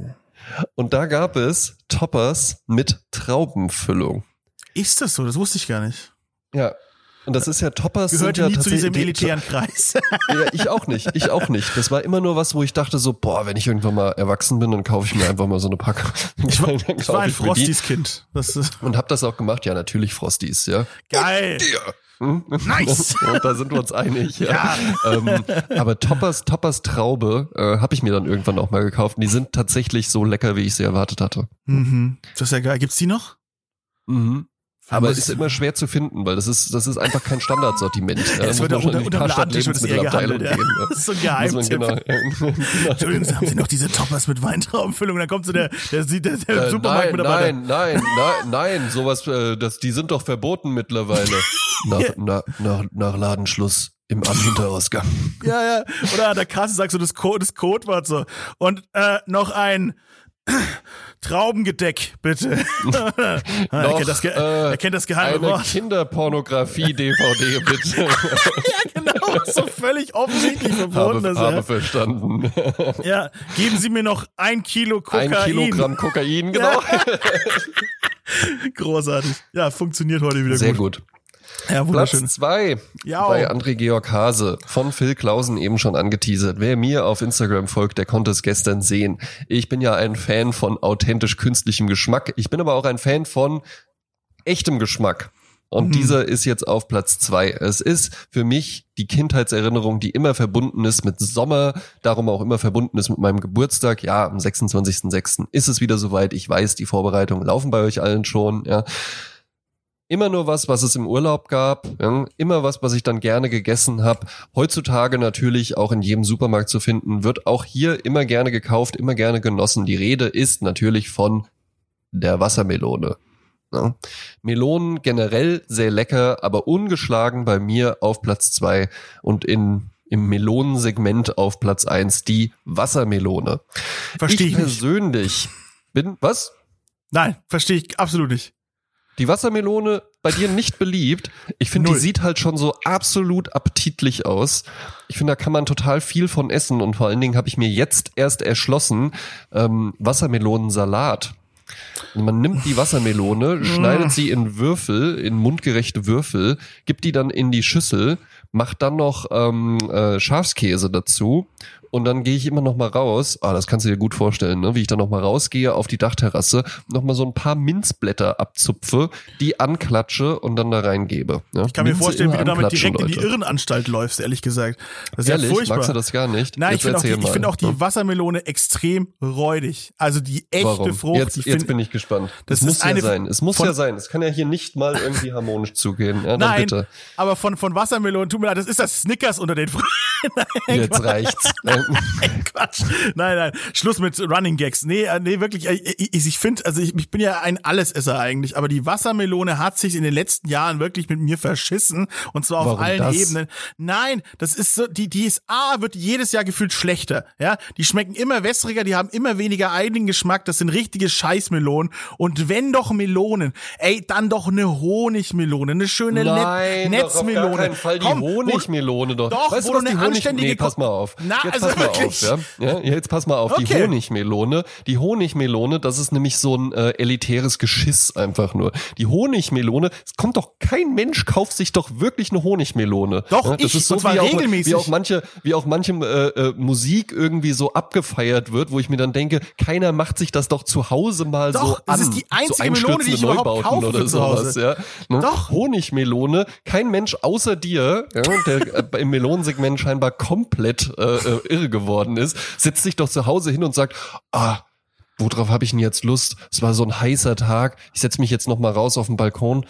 Und da gab es Toppers mit Traubenfüllung. Ist das so? Das wusste ich gar nicht. Ja. Und das ist ja Toppers Gehörte sind ja nie zu diesem elitären Kreis. Ja, ich auch nicht, ich auch nicht. Das war immer nur was, wo ich dachte so, boah, wenn ich irgendwann mal erwachsen bin, dann kaufe ich mir einfach mal so eine Packung. Ich war, ich war ein ich mir die. Frosties Kind. Das ist Und hab das auch gemacht, ja, natürlich Frosties, ja. geil. Ja. Hm? Nice. Und da sind wir uns einig. Ja. Ähm, aber Toppers, Toppers Traube äh, habe ich mir dann irgendwann auch mal gekauft. Und die sind tatsächlich so lecker, wie ich sie erwartet hatte. Mhm. Das ist ja geil. Gibt's die noch? Mhm. Aber Muss- ist immer schwer zu finden, weil das ist, das ist einfach kein Standardsortiment. Ja, Es wird auch unter, unterm Ladentisch wird es eher gehandelt. Ja. gehen, ja. Das ist so ein Geheimtipp. genau, Entschuldigen Sie, haben Sie noch diese Toppers mit Weintraubenfüllung? Dann kommt so der, der, der, der, der Äh, Supermarktmitarbeiter. nein, nein, nein, nein, nein, sowas, äh, das, die sind doch verboten mittlerweile. Nach, nach, nach, nach Ladenschluss im Hinterausgang. Ja, ja. Oder an der Kasse sagst du das, Co das Codewort so. Und äh, noch ein Traubengedeck, bitte. er, kennt das, Ge äh, er kennt das geheime Eine Wort. Kinderpornografie-DVD, bitte. Ja, genau. So völlig offensichtlich verboten. habe, das, habe ja. verstanden. ja, geben Sie mir noch ein Kilo Kokain. Ein Kilogramm Kokain, genau. Großartig. Ja, funktioniert heute wieder Sehr gut. gut. Ja, Platz zwei Ja. bei André Georg Hase von Phil Klausen eben schon angeteasert. Wer mir auf Instagram folgt, der konnte es gestern sehen. Ich bin ja ein Fan von authentisch künstlichem Geschmack. Ich bin aber auch ein Fan von echtem Geschmack. Und Mhm. dieser ist jetzt auf Platz zwei. Es ist für mich die Kindheitserinnerung, die immer verbunden ist mit Sommer, darum auch immer verbunden ist mit meinem Geburtstag. Ja, am 26.06. ist es wieder soweit. Ich weiß, die Vorbereitungen laufen bei euch allen schon. Ja. Immer nur was, was es im Urlaub gab. Ja. Immer was, was ich dann gerne gegessen habe. Heutzutage natürlich auch in jedem Supermarkt zu finden. Wird auch hier immer gerne gekauft, immer gerne genossen. Die Rede ist natürlich von der Wassermelone. Ja. Melonen generell sehr lecker, aber ungeschlagen bei mir auf Platz zwei und in im Melonensegment auf Platz eins die Wassermelone. Verstehe ich ich nicht. persönlich bin was? Nein, verstehe ich absolut nicht. Die Wassermelone bei dir nicht beliebt. Ich finde, die sieht halt schon so absolut appetitlich aus. Ich finde, da kann man total viel von essen und vor allen Dingen habe ich mir jetzt erst erschlossen, ähm, Wassermelonensalat. Man nimmt die Wassermelone, schneidet sie in Würfel, in mundgerechte Würfel, gibt die dann in die Schüssel, macht dann noch ähm, äh, Schafskäse dazu und dann gehe ich immer noch mal raus. Ah, das kannst du dir gut vorstellen, ne? wie ich dann noch mal rausgehe auf die Dachterrasse, noch mal so ein paar Minzblätter abzupfe, die anklatsche und dann da reingebe. Ja? Ich kann mir Minze vorstellen, wie du damit direkt in die Leute. Irrenanstalt läufst, ehrlich gesagt. Das ist Ehrlich, ja furchtbar. magst du das gar nicht? Nein, Jetzt ich finde auch, die, find auch die Ja. Wassermelone extrem räudig. Also die echte Warum? Frucht. Jetzt, ich jetzt find, bin ich gespannt. Das Das muss ja sein. Es muss ja sein. Es kann ja hier nicht mal irgendwie harmonisch zugehen. Ja, dann Nein, bitte. aber von, von Wassermelonen, tut mir leid, das ist das Snickers unter den Früchten. Jetzt reicht's. Quatsch. Nein, nein. Schluss mit Running Gags. Nee, äh, nee, wirklich. Ich, ich, ich finde, also ich, ich bin ja ein Allesesser eigentlich, aber die Wassermelone hat sich in den letzten Jahren wirklich mit mir verschissen und zwar auf Warum allen das? Ebenen. Nein, das ist so, die, die ist A, wird jedes Jahr gefühlt schlechter. Ja, die schmecken immer wässriger, die haben immer weniger eigenen Geschmack. Das sind richtige Scheißmelonen. Und wenn doch Melonen, ey, dann doch eine Honigmelone, eine schöne Net Nein, auf Netzmelone. gar keinen Fall die Komm, Honigmelone doch. Doch, weißt wo du, eine anständige Nee, pass mal auf. Na, jetzt also pass mal auf, ja? ja? Jetzt pass mal auf, die Okay. Honigmelone, die Honigmelone, das ist nämlich so ein äh, elitäres Geschiss einfach nur. Die Honigmelone, es kommt doch kein Mensch kauft sich doch wirklich eine Honigmelone. Doch, ja, das ich, ist so und zwar wie auch, regelmäßig. wie auch manche wie auch manche äh, äh, Musik irgendwie so abgefeiert wird, wo ich mir dann denke, keiner macht sich das doch zu Hause mal Doch, so an. das ist die einzige so Melone, die ich einstürzende überhaupt Neubauten kaufe oder für zu Hause. sowas, ja. Ne? Doch. Honigmelone, kein Mensch außer dir, ja, der äh, im Melonensegment scheinbar komplett äh, äh, irre geworden ist, setzt sich doch zu Hause hin und sagt, ah, worauf habe ich denn jetzt Lust? Es war so ein heißer Tag, ich setze mich jetzt noch mal raus auf den Balkon.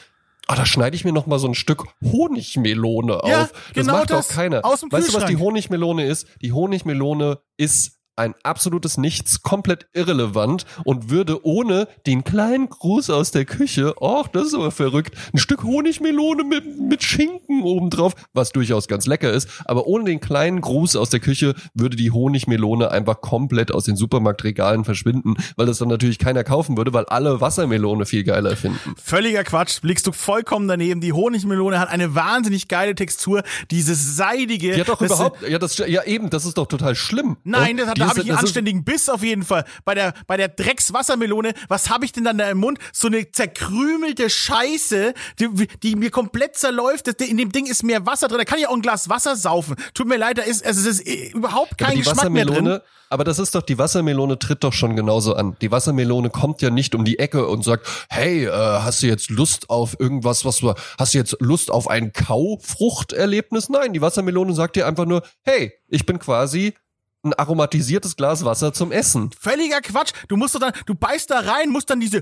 Ah, da schneide ich mir noch mal so ein Stück Honigmelone Ja, auf. Das genau macht das. doch keiner. Aus dem weißt du, was die. Honigmelone ist? Die Honigmelone ist ein absolutes Nichts, komplett irrelevant und würde ohne den kleinen Gruß aus der Küche, ach, das ist aber verrückt, ein Stück Honigmelone mit, mit Schinken obendrauf, was durchaus ganz lecker ist, aber ohne den kleinen Gruß aus der Küche würde die Honigmelone einfach komplett aus den Supermarktregalen verschwinden, weil das dann natürlich keiner kaufen würde, weil alle Wassermelone viel geiler finden. Völliger Quatsch, liegst du vollkommen daneben. Die Honigmelone hat eine wahnsinnig geile Textur, dieses seidige. Ja doch das- überhaupt, ja das, ja eben, das ist doch total schlimm. Nein, das hat, die da habe ich einen anständigen Biss auf jeden Fall. Bei der, bei der Dreckswassermelone, was habe ich denn dann da im Mund? So eine zerkrümelte Scheiße, die, die mir komplett zerläuft. In dem Ding ist mehr Wasser drin. Da kann ich auch ein Glas Wasser saufen. Tut mir leid, da ist, also es ist äh, überhaupt kein die Geschmack mehr drin. Wassermelone, aber das ist doch, die Wassermelone tritt doch schon genauso an. Die Wassermelone kommt ja nicht um die Ecke und sagt, hey, äh, hast du jetzt Lust auf irgendwas, was du, hast du jetzt Lust auf ein Kaufruchterlebnis? Nein, die Wassermelone sagt dir einfach nur, hey, ich bin quasi ein aromatisiertes Glas Wasser zum Essen. Völliger Quatsch. Du musst doch dann, du beißt da rein, musst dann diese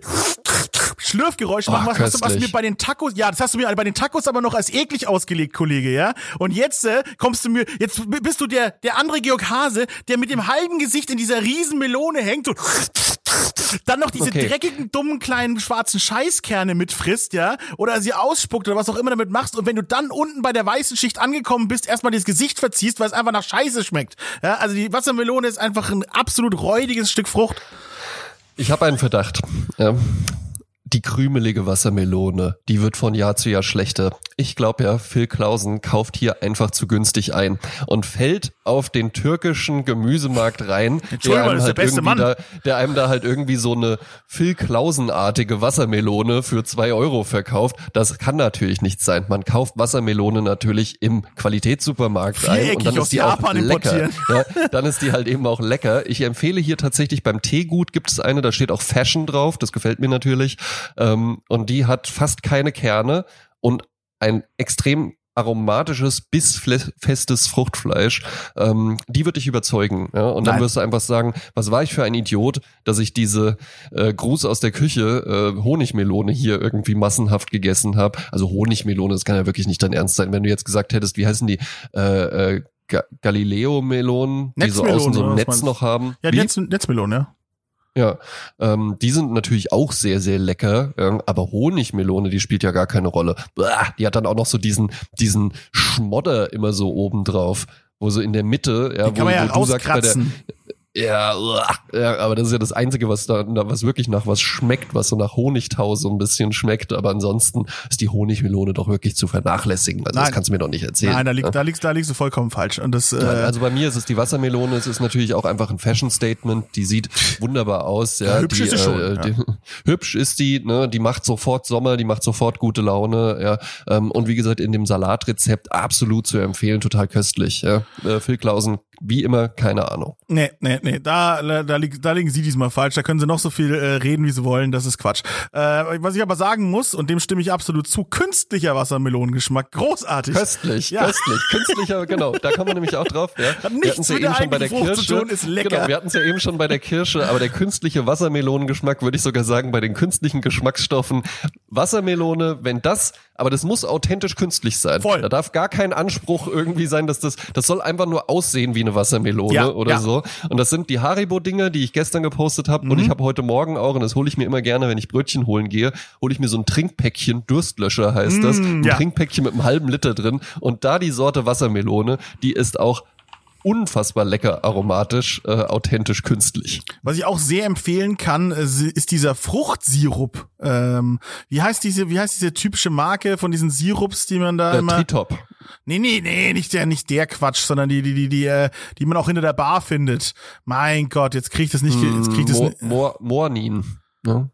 Schlürfgeräusche machen, was, was, was mir bei den Tacos, ja, das hast du mir bei den Tacos aber noch als eklig ausgelegt, Kollege, ja? Und jetzt äh, kommst du mir, jetzt bist du der, der andere Georg Hase, der mit dem halben Gesicht in dieser riesen Melone hängt und dann noch diese Okay. dreckigen, dummen, kleinen, schwarzen Scheißkerne mitfrisst, ja? Oder sie ausspuckt oder was auch immer damit machst. Und wenn du dann unten bei der weißen Schicht angekommen bist, erstmal das Gesicht verziehst, weil es einfach nach Scheiße schmeckt. Ja, also die Wassermelone ist einfach ein absolut räudiges Stück Frucht. Ich habe einen Verdacht. Ja. Die krümelige Wassermelone, die wird von Jahr zu Jahr schlechter. Ich glaube ja, Phil Klausen kauft hier einfach zu günstig ein und fällt auf den türkischen Gemüsemarkt rein, Entschuldigung, einem ist der beste irgendwie Mann. Da, der einem da halt irgendwie so eine Phil Klausen-artige Wassermelone für zwei Euro verkauft. Das kann natürlich nicht sein. Man kauft Wassermelone natürlich im Qualitätssupermarkt ein und dann ist die auch Japan lecker. importieren. Ja, dann ist die halt eben auch lecker. Ich empfehle hier tatsächlich beim Teegut gibt es eine, da steht auch Fashion drauf, das gefällt mir natürlich. Ähm, und die hat fast keine Kerne und ein extrem aromatisches, bissfestes Fruchtfleisch. Ähm, die wird dich überzeugen. Ja? Und dann Nein. wirst du einfach sagen, was war ich für ein Idiot, dass ich diese äh, Gruß aus der Küche äh, Honigmelone hier irgendwie massenhaft gegessen habe. Also Honigmelone, das kann ja wirklich nicht dein Ernst sein. Wenn du jetzt gesagt hättest, wie heißen die? Äh, äh, Ga Galileo-Melonen, die so außen so ein Netz noch haben. Ja? Netz, Netzmelone, ja. Ja, ähm, die sind natürlich auch sehr, sehr lecker, ja, aber Honigmelone, die spielt ja gar keine Rolle. Blah, die hat dann auch noch so diesen, diesen Schmodder immer so oben drauf, wo so in der Mitte, ja, Die wo, kann man ja wo du sagst, bei der. Ja, ja, aber das ist ja das Einzige, was da, was wirklich nach was schmeckt, was so nach Honigtau so ein bisschen schmeckt, aber ansonsten ist die Honigmelone doch wirklich zu vernachlässigen. Also das Nein. kannst du mir doch nicht erzählen. Nein, da, ja. liegt, da, liegst, da liegst du vollkommen falsch. Und das, äh, Ja, also bei mir ist es die Wassermelone, es ist natürlich auch einfach ein Fashion-Statement, die sieht wunderbar aus. Ja, Ja, hübsch die, ist sie schon, äh, ja. die, hübsch ist die, ne, die macht sofort Sommer, die macht sofort gute Laune, ja. Ähm, und wie gesagt, in dem Salatrezept absolut zu empfehlen, total köstlich. Ja. Äh, Phil Klausen, wie immer, keine Ahnung. nee, nee, nee, da, da, lieg, da liegen sie diesmal falsch. Da können sie noch so viel äh, reden, wie sie wollen. Das ist Quatsch. Äh, was ich aber sagen muss, und dem stimme ich absolut zu, künstlicher Wassermelonengeschmack. Großartig. Köstlich, Ja. köstlich, künstlicher, genau, da kommen wir nämlich auch drauf. Ja. Hat wir nichts hatten's ja mit der eben schon bei der Frucht Kirsche. tun, ist lecker. Genau, wir hatten es ja eben schon bei der Kirsche, aber der künstliche Wassermelonengeschmack, würde ich sogar sagen, bei den künstlichen Geschmacksstoffen Wassermelone, wenn das, aber das muss authentisch künstlich sein. Voll. Da darf gar kein Anspruch irgendwie sein, dass das, das soll einfach nur aussehen wie eine Wassermelone Ja, oder ja. so. Und das sind die Haribo-Dinger, die ich gestern gepostet habe. Mhm. Und ich habe heute Morgen auch, und das hole ich mir immer gerne, wenn ich Brötchen holen gehe, hole ich mir so ein Trinkpäckchen, Durstlöscher heißt das. Ein Mm, ja. Trinkpäckchen mit einem halben Liter drin. Und da die Sorte Wassermelone, die ist auch unfassbar lecker aromatisch, äh, authentisch künstlich. Was ich auch sehr empfehlen kann, äh, ist dieser Fruchtsirup. Ähm, wie heißt diese, wie heißt diese typische Marke von diesen Sirups, die man da Der immer? Tritop. Nee, nee, nee, nicht der, nicht der Quatsch, sondern die, die, die, die, äh, die man auch hinter der Bar findet. Mein Gott, jetzt krieg ich das nicht, jetzt krieg ich das Mo nicht. Mo Mornin. Ne?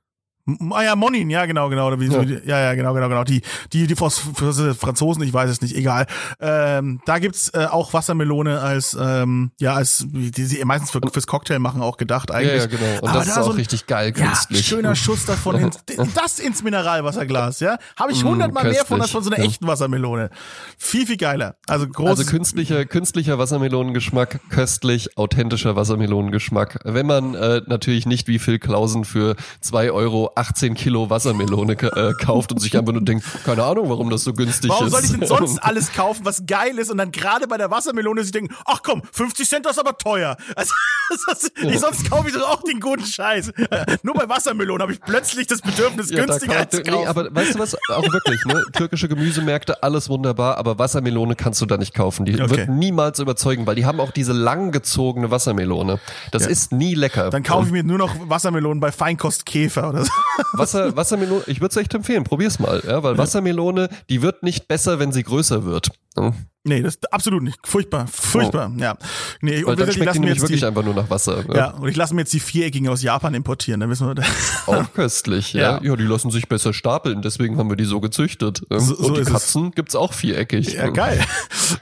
Ah ja, Monin, ja, genau, genau. Ja. ja. ja, ja, genau, genau, genau. Die, die, die Franzosen, ich weiß es nicht, egal. Ähm, da gibt's äh, auch Wassermelone als, ähm, ja, als, die sie meistens für, fürs Cocktail machen auch gedacht Ja, eigentlich. ja, genau. Und Aber das ist da auch so ein- richtig geil Ja, künstlich. schöner Schuss davon ins, das ins Mineralwasserglas, ja. Habe ich hundertmal mehr von als von so einer Mm, köstlich, echten Wassermelone. Viel, viel geiler. Also groß. Also künstlicher, künstlicher Wassermelonengeschmack, köstlich, authentischer Wassermelonengeschmack. Wenn man äh, natürlich nicht wie Phil Klausen für zwei Euro 18 Kilo Wassermelone äh, kauft und sich einfach nur denkt, keine Ahnung, warum das so günstig Warum ist. soll ich denn sonst alles kaufen, was geil ist und dann gerade bei der Wassermelone sich denken, ach komm, 50 Cent das ist aber teuer. Also, das ich, sonst kaufe ich doch auch den guten Scheiß. Nur bei Wassermelonen habe ich plötzlich das Bedürfnis, Ja, da günstiger kann, zu kaufen. nee, aber weißt du was, auch wirklich, ne? Türkische Gemüsemärkte, alles wunderbar, aber Wassermelone kannst du da nicht kaufen. Die Okay. wird niemals überzeugen, weil die haben auch diese langgezogene Wassermelone. Das ist nie lecker. dann kaufe ich mir nur noch Wassermelonen bei Feinkost Käfer oder so. Wasser, Wassermelone, ich würde es echt empfehlen, probier's mal, ja, weil Wassermelone, die wird nicht besser, wenn sie größer wird. Ja, Nee, das absolut nicht. Furchtbar, furchtbar. Ja. Nee, weil und dann ich schmeckt die lasse mir nämlich jetzt wirklich die, einfach nur nach Wasser. ja, und ich lasse mir jetzt die viereckigen aus Japan importieren, dann wissen wir. Auch köstlich, ja. Ja. ja. die lassen sich besser stapeln, deswegen haben wir die so gezüchtet. Ja. So- so und die ist es. Katzen gibt's auch viereckig. Ja, geil.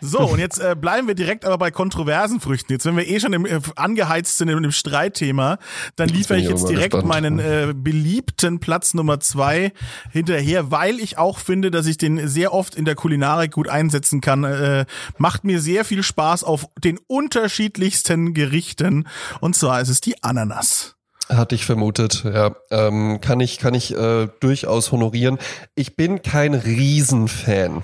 So, und jetzt äh, bleiben wir direkt aber bei kontroversen Früchten. Jetzt, wenn wir eh schon im, äh, angeheizt sind in dem Streitthema, dann liefere ich ich jetzt direkt gespannt. meinen äh, beliebten Platz Nummer zwei hinterher, weil ich auch finde, dass ich den sehr oft in der Kulinarik gut einsetzen kann. Äh, macht mir sehr viel Spaß auf den unterschiedlichsten Gerichten. Und zwar ist es die Ananas. Hatte ich vermutet, ja. Ähm, kann ich, kann ich äh, durchaus honorieren. Ich bin kein Riesenfan.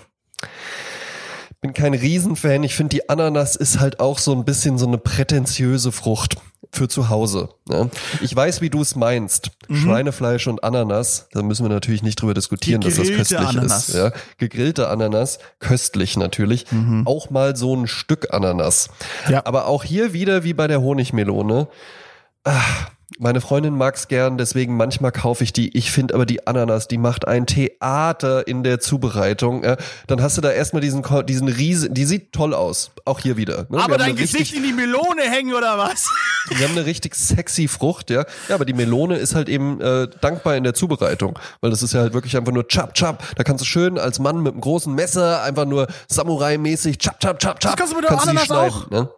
Bin kein Riesenfan. Ich finde, die Ananas ist halt auch so ein bisschen so eine prätentiöse Frucht für zu Hause. Ne? Ich weiß, wie du es meinst. Schweinefleisch und Ananas, da müssen wir natürlich nicht drüber diskutieren, dass das köstlich Ananas. ist. Ja? Gegrillte Ananas, köstlich natürlich. Auch mal so ein Stück Ananas. Ja. Aber auch hier wieder wie bei der Honigmelone. Ah, Meine Freundin mag's gern, deswegen manchmal kaufe ich die. Ich finde aber die Ananas, die macht ein Theater in der Zubereitung. Ja, dann hast du da erstmal diesen, diesen riesen, die sieht toll aus. Auch hier wieder. Ne? Aber dein Gesicht richtig, in die Melone hängen oder was? Wir haben eine richtig sexy Frucht, ja. Ja, aber die Melone ist halt eben äh, dankbar in der Zubereitung, weil das ist ja halt wirklich einfach nur chap chap. Da kannst du schön als Mann mit einem großen Messer einfach nur Samurai-mäßig chap chap chap chap. kannst du mit der Ananas auch? Ne?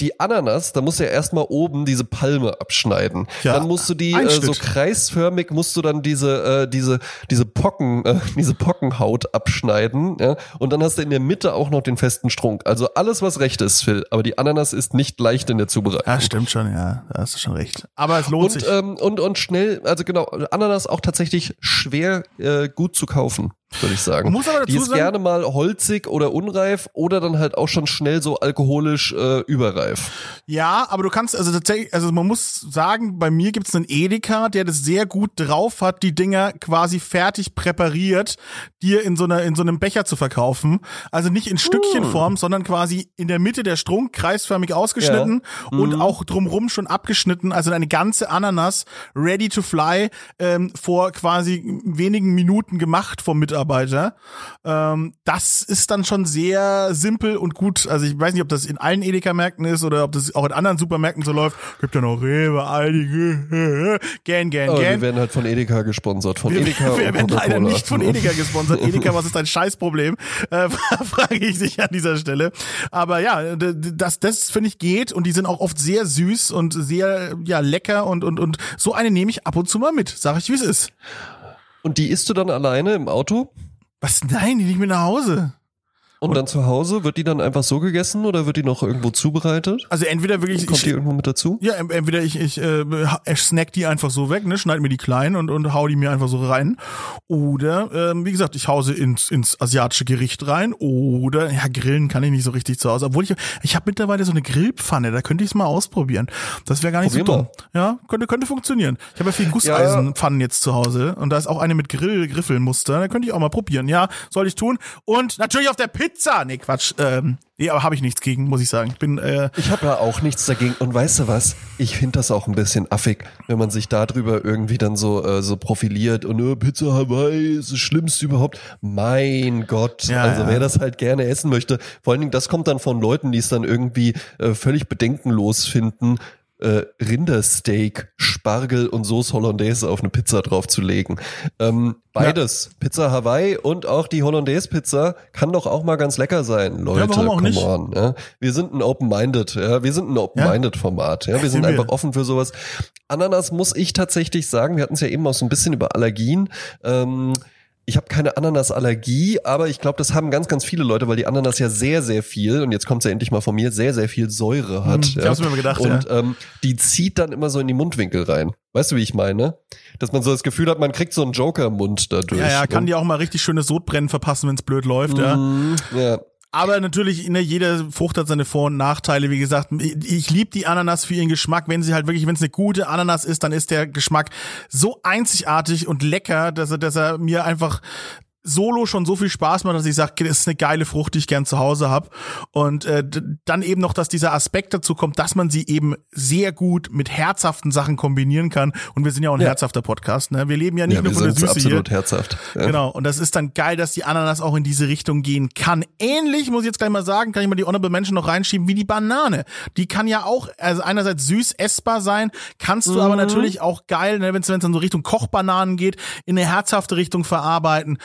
Die Ananas, da musst du ja erstmal oben diese Palme abschneiden. Ja, dann musst du die äh, so kreisförmig musst du dann diese äh, diese diese Pocken äh, diese Pockenhaut abschneiden, ja? Und dann hast du in der Mitte auch noch den festen Strunk. Also alles was recht ist, Phil, aber die Ananas ist nicht leicht in der Zubereitung. Ja, stimmt schon, ja. Da hast du schon recht. Aber es lohnt Und, sich. ähm, und, und schnell, also genau, Ananas auch tatsächlich schwer äh, gut zu kaufen, würde ich sagen. Muss aber Die dazu ist sagen- gerne mal holzig oder unreif oder dann halt auch schon schnell so alkoholisch äh, überreif. Ja, aber du kannst, also tatsächlich, also man muss sagen, bei mir gibt's einen Edeka, der das sehr gut drauf hat, die Dinger quasi fertig präpariert, dir in so einer, in so einem Becher zu verkaufen. Also nicht in Stückchenform, sondern quasi in der Mitte der Strunk, kreisförmig ausgeschnitten und auch drumrum schon abgeschnitten. Also eine ganze Ananas ready to fly, ähm, vor quasi wenigen Minuten gemacht vom Mitarbeiter. Ähm, das ist dann schon sehr simpel und gut. Also ich weiß nicht, ob das in allen Edeka-Märkten ist oder ob das auch in anderen Supermärkten so läuft. Gibt ja noch Rewe, Aldi, gern, gern, Aber wir gern. werden halt von Edeka gesponsert. Von Wir, Edeka wir werden leider nicht von Edeka gesponsert. Edeka, was ist dein Scheißproblem? Äh, frage ich dich an dieser Stelle. Aber ja, das, das finde ich geht und die sind auch oft sehr süß und sehr ja lecker und und und so eine nehme ich ab und zu mal mit. Sag ich, wie es ist. Und die isst du dann alleine im Auto? Was? Nein, die nicht mit nach Hause. Und dann zu Hause, wird die dann einfach so gegessen oder wird die noch irgendwo zubereitet? Also entweder wirklich. Kommt ich, die irgendwo mit dazu? Ja, en- entweder ich, ich äh, snack die einfach so weg, ne, schneid mir die klein und, und hau die mir einfach so rein. Oder, ähm, wie gesagt, ich hause ins, ins asiatische Gericht rein. Oder, ja, grillen kann ich nicht so richtig zu Hause. Obwohl ich, ich habe mittlerweile so eine Grillpfanne, da könnte ich es mal ausprobieren. Das wäre gar nicht Probier so dumm. Ja, könnte, könnte funktionieren. Ich habe ja viel Gusseisenpfannen jetzt zu Hause und da ist auch eine mit Grill-Griffelmuster. Da könnte ich auch mal probieren. Ja, soll ich tun. Und natürlich auf der Pizza. Nee, Quatsch. Ähm, nee, aber habe ich nichts gegen, muss ich sagen. Ich bin, äh, Ich habe ja auch nichts dagegen. Und weißt du was? Ich finde das auch ein bisschen affig, wenn man sich darüber irgendwie dann so, äh, so profiliert und äh, Pizza Hawaii ist das Schlimmste überhaupt. Mein Gott. Ja, also ja. wer das halt gerne essen möchte. Vor allen Dingen, das kommt dann von Leuten, die es dann irgendwie äh, völlig bedenkenlos finden. Äh, Rindersteak, Spargel und Sauce Hollandaise auf eine Pizza draufzulegen. Ähm, beides, Pizza Hawaii und auch die Hollandaise Pizza kann doch auch mal ganz lecker sein, Leute. warum auch come nicht? on, ja. Wir sind ein Open-Minded, ja. Wir sind ein Open-Minded Format, ja. Wir sind Sind wir. einfach offen für sowas. Ananas muss ich tatsächlich sagen, wir hatten es ja eben auch so ein bisschen über Allergien. Ähm, ich habe keine Ananasallergie, aber ich glaube, das haben ganz, ganz viele Leute, weil die Ananas ja sehr, sehr viel, und jetzt kommt's ja endlich mal von mir, sehr, sehr viel Säure hat. Hm, ich ja. hab's mir mal gedacht, Und ähm, die zieht dann immer so in die Mundwinkel rein. Weißt du, wie ich meine? Dass man so das Gefühl hat, man kriegt so einen Joker-Mund dadurch. ja, ja, kann ne? dir auch mal richtig schönes Sodbrennen verpassen, wenn's blöd läuft, ja. Mhm, ja. Aber natürlich, ne, jede Frucht hat seine Vor- und Nachteile. Wie gesagt, ich, liebe die Ananas für ihren Geschmack. Wenn sie halt wirklich, wenn es eine gute Ananas ist, dann ist der Geschmack so einzigartig und lecker, dass er, dass er mir einfach solo schon so viel Spaß macht, dass ich sage, das ist eine geile Frucht, die ich gern zu Hause habe. Und äh, dann eben noch, dass dieser Aspekt dazu kommt, dass man sie eben sehr gut mit herzhaften Sachen kombinieren kann. Und wir sind ja auch ein Ja. herzhafter Podcast. Ne? Wir leben ja nicht ja, nur von der Süße hier. absolut herzhaft. Ja. Genau, und das ist dann geil, dass die Ananas auch in diese Richtung gehen kann. Ähnlich, muss ich jetzt gleich mal sagen, kann ich mal die Honorable Menschen noch reinschieben, wie die Banane. Die kann ja auch, also einerseits süß essbar sein, kannst du aber natürlich auch geil, ne, wenn es dann so Richtung Kochbananen geht, in eine herzhafte Richtung verarbeiten.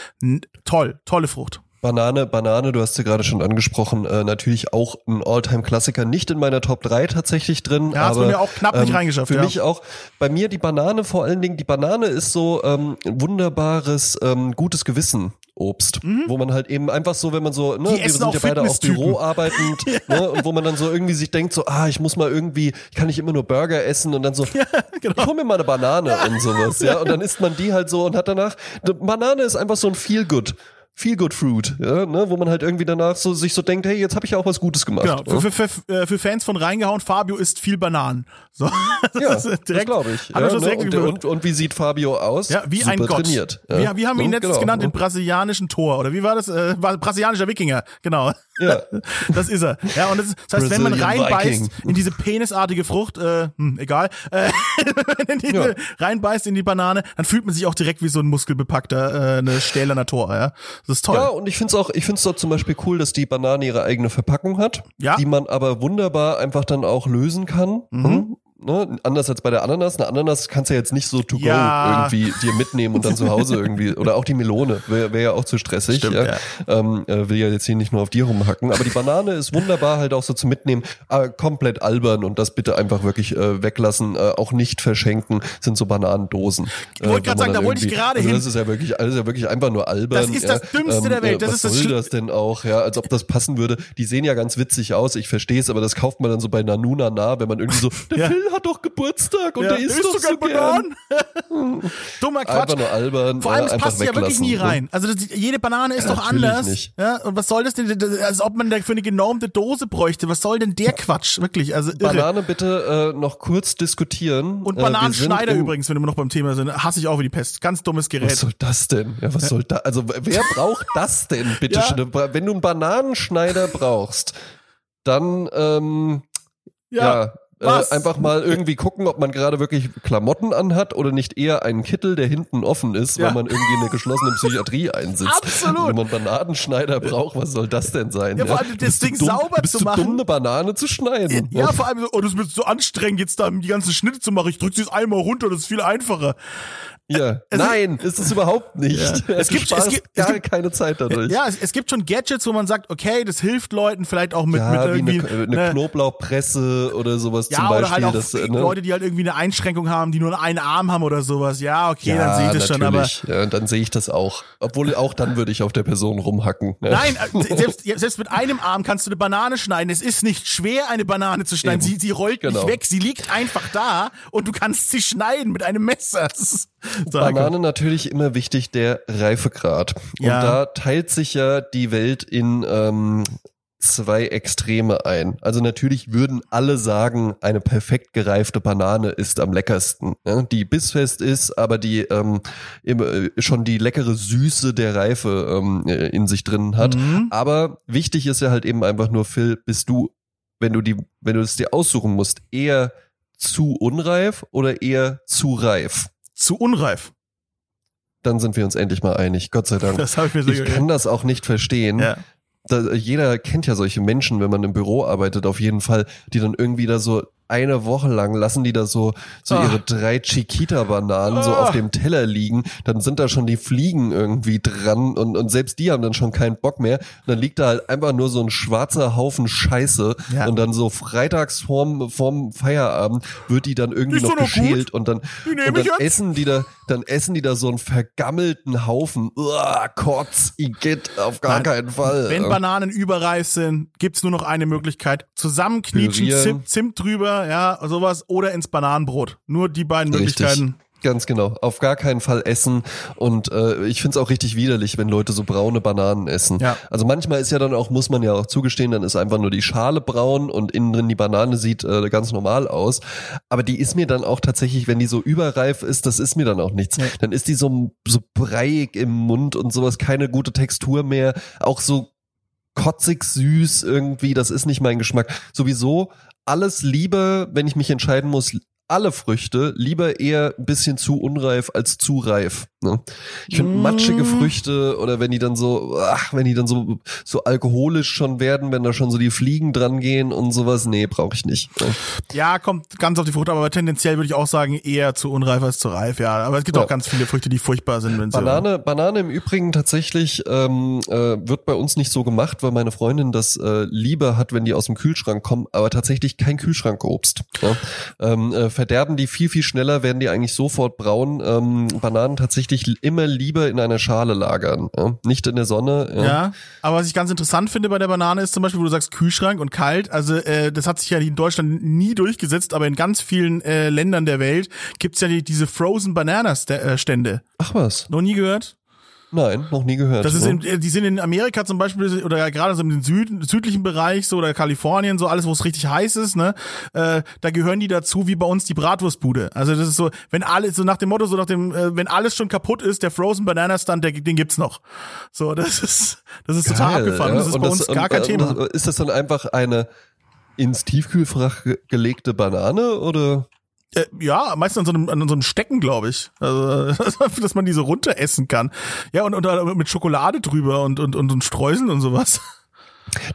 Toll, tolle Frucht. Banane, Banane, du hast sie gerade schon angesprochen, äh, natürlich auch ein Alltime-Klassiker, nicht in meiner Top 3 tatsächlich drin. Ja, aber, bei mir auch knapp nicht reingeschafft, Für ja. mich auch, bei mir die Banane vor allen Dingen, die Banane ist so ähm, ein wunderbares, ähm, gutes Gewissen. Obst, wo man halt eben einfach so, wenn man so, ne, Mhm. Die wir sind ja beide Fitnesstypen. Büro arbeitend, ne, und wo man dann so irgendwie sich denkt, so, ah, ich muss mal irgendwie, ich kann nicht immer nur Burger essen und dann so, genau. ich hol mir mal eine Banane und sowas, ja, und dann isst man die halt so und hat danach, Banane ist einfach so ein Feel-Good. Feel-Good-Fruit, ja, ne, wo man halt irgendwie danach so sich so denkt, hey, jetzt habe ich ja auch was Gutes gemacht. Genau, ja. für, für, für, äh, für Fans von reingehauen, Fabio isst viel Bananen. So. Ja, ist direkt- glaube ich. Ja, ne? direkt und, und, und wie sieht Fabio aus? Ja, wie Super ein Gott. trainiert. Wie, wie haben wir ihn Ne? letztens Genau, genannt? ne? Den brasilianischen Tor, oder wie war das? Äh, war brasilianischer Wikinger, genau. Ja. Das ist er. Ja, und das, das heißt, wenn man reinbeißt Viking. in diese penisartige Frucht, äh, hm, egal, äh, wenn man Ja. die, reinbeißt in die Banane, dann fühlt man sich auch direkt wie so ein muskelbepackter, äh, eine stählerne Tor, ja. Das ist toll. Ja, und ich finde es auch, ich finde es dort zum Beispiel cool, dass die Banane ihre eigene Verpackung hat, Ja. die man aber wunderbar einfach dann auch lösen kann. Mhm. Ne? Anders als bei der Ananas. Eine Ananas kannst du ja jetzt nicht so to go Ja. irgendwie dir mitnehmen und dann zu Hause irgendwie. Oder auch die Melone wäre wär ja auch zu stressig. Stimmt, ja. ja. Ähm, äh, will ja jetzt hier nicht nur auf dir rumhacken. Aber die Banane ist wunderbar halt auch so zu mitnehmen. Aber komplett albern und das bitte einfach wirklich äh, weglassen. Äh, auch nicht verschenken. Sind so Bananendosen. Ich wollte Äh, man sagen, da wollte ich gerade also hin. Das ist ja wirklich, alles ja wirklich einfach nur albern. Das ist das. Dümmste der Welt. Das äh, ist was das soll das denn auch? Ja, als ob das passen würde. Die sehen ja ganz witzig aus. Ich verstehe es, aber das kauft man dann so bei Nanuna nah, wenn man irgendwie so, der Ja. Phil hat doch Geburtstag und Ja, der isst isst doch so gern. Bananen? Dummer Quatsch. Einfach nur albern. Vor allem, ja, es passt ja wirklich nie ne? rein. Also das, jede Banane ist Ja, doch anders. nicht. Ja, und was soll das denn? Das- Als ob man dafür eine genormte Dose bräuchte. Was soll denn der Quatsch? Wirklich, also irre. Banane bitte äh, noch kurz diskutieren. Und Äh, Bananenschneider in- übrigens, wenn wir noch beim Thema sind, hasse ich auch wie die Pest. Ganz dummes Was Gerät. soll das denn? Ja, was soll da? Also wer braucht das denn, bitte Ja. schön? Wenn du einen Bananenschneider brauchst, dann ähm, ja, äh, was? einfach mal irgendwie gucken, ob man gerade wirklich Klamotten anhat oder nicht eher einen Kittel, der hinten offen ist, Ja. weil man irgendwie in der geschlossenen Psychiatrie einsitzt. Absolut. Wenn man einen Bananenschneider braucht, was soll das denn sein? Ja, vor allem das Ding dumm, sauber bist zu machen. dumm, eine Banane zu schneiden. Ja, vor allem oh, das ist mir so anstrengend, jetzt da die ganzen Schnitte zu machen. Ich drück sie jetzt einmal runter, das ist viel einfacher. Ja, Es- nein, ist es überhaupt nicht. Ja. Es gibt- es gibt- es gar gibt- keine Zeit dadurch. Ja, es, es gibt schon Gadgets, wo man sagt, okay, das hilft Leuten vielleicht auch mit, Ja, mit wie irgendwie eine, eine ne, Knoblauchpresse oder sowas ja, zum oder Beispiel. halt auch das, ne? Leute, die halt irgendwie eine Einschränkung haben, die nur einen Arm haben oder sowas. Ja, okay, dann sehe ich das schon, aber natürlich. ja, dann sehe ich das auch. Obwohl auch dann würde ich auf der Person rumhacken. ne? Nein, äh, selbst, ja, selbst mit einem Arm kannst du eine Banane schneiden. Es ist nicht schwer, eine Banane zu schneiden. Eben. Sie, sie rollt Genau. nicht weg. Sie liegt einfach da und du kannst sie schneiden mit einem Messer. Banane natürlich immer wichtig, der Reifegrad. Ja. Und da teilt sich ja die Welt in ähm, zwei Extreme ein. Also natürlich würden alle sagen, eine perfekt gereifte Banane ist am leckersten. Ja? Die bissfest ist, aber die ähm, äh, schon die leckere Süße der Reife ähm, äh, in sich drin hat. Mhm. Aber wichtig ist ja halt eben einfach nur, Phil, bist du, wenn du die, wenn du es dir aussuchen musst, eher zu unreif oder eher zu reif? Zu unreif. Dann sind wir uns endlich mal einig, Gott sei Dank. Das ich mir so Ich kann das auch nicht verstehen. ja. Da, jeder kennt ja solche Menschen, wenn man im Büro arbeitet, auf jeden Fall, die dann irgendwie da so eine Woche lang lassen die da so, so Ah. ihre drei Chiquita-Bananen so Ah. auf dem Teller liegen. Dann sind da schon die Fliegen irgendwie dran und, und selbst die haben dann schon keinen Bock mehr. Und dann liegt da halt einfach nur so ein schwarzer Haufen Scheiße Ja. und dann so freitags vorm, vorm Feierabend wird die dann irgendwie noch noch geschält und dann, und dann essen die da, dann essen die da so einen vergammelten Haufen. Uah, Kotz, Igitt, auf gar Nein, keinen Fall. Wenn Bananen überreif sind, gibt's nur noch eine Möglichkeit. Zusammenknietschen, Pürieren. Zimt, Zimt drüber, ja, sowas, oder ins Bananenbrot. Nur die beiden Richtig. Möglichkeiten. Ganz genau. Auf gar keinen Fall essen. Und äh, ich find's auch richtig widerlich, wenn Leute so braune Bananen essen. Ja. Also manchmal ist ja dann auch, muss man ja auch zugestehen, dann ist einfach nur die Schale braun und innen drin die Banane sieht äh, ganz normal aus. Aber die ist mir dann auch tatsächlich, wenn die so überreif ist, das ist mir dann auch nichts. Nee. Dann ist die so, so breiig im Mund und sowas, keine gute Textur mehr. Auch so kotzig süß irgendwie, das ist nicht mein Geschmack. Sowieso alles lieber, wenn ich mich entscheiden muss, alle Früchte lieber eher ein bisschen zu unreif als zu reif. Ne? Ich finde Mm. matschige Früchte oder wenn die dann so, ach, wenn die dann so so alkoholisch schon werden, wenn da schon so die Fliegen dran gehen und sowas, nee, brauche ich nicht. Ne? Ja, kommt ganz auf die Frucht, aber tendenziell würde ich auch sagen, eher zu unreif als zu reif, ja. Aber es gibt Ja. auch ganz viele Früchte, die furchtbar sind, wenn sie. Banane, Banane im Übrigen tatsächlich ähm, äh, wird bei uns nicht so gemacht, weil meine Freundin das äh, lieber hat, wenn die aus dem Kühlschrank kommen, aber tatsächlich kein Kühlschrankobst. Ja? Ähm, äh, verderben die viel, viel schneller, werden die eigentlich sofort braun. Ähm, Bananen tatsächlich immer lieber in einer Schale lagern, ja? nicht in der Sonne. Ja. Ja, aber was ich ganz interessant finde bei der Banane ist zum Beispiel, wo du sagst Kühlschrank und kalt. Also äh, das hat sich ja in Deutschland nie durchgesetzt, aber in ganz vielen äh, Ländern der Welt gibt's ja die, diese Frozen Banana äh, Stände. Ach was? Noch nie gehört? Nein, noch nie gehört. Das ist ne? in, äh, die sind in Amerika zum Beispiel oder ja, gerade so im Süd, südlichen Bereich so oder Kalifornien so alles, wo es richtig heiß ist, ne? Äh, da gehören die dazu wie bei uns die Bratwurstbude. Also das ist so, wenn alles so nach dem Motto so nach dem, äh, wenn alles schon kaputt ist, der Frozen Banana Stand, der, den gibt's noch. So, das ist das ist total Geil, abgefahren. ja. Das ist Und bei uns gar und, kein und, Thema. Ist das dann einfach eine ins Tiefkühlfach ge- gelegte Banane oder? Äh, ja, meistens an so einem, an so einem Stecken, glaube ich. Also, dass man die so runter essen kann. Ja, und, und mit Schokolade drüber und, und, und Streuseln und sowas.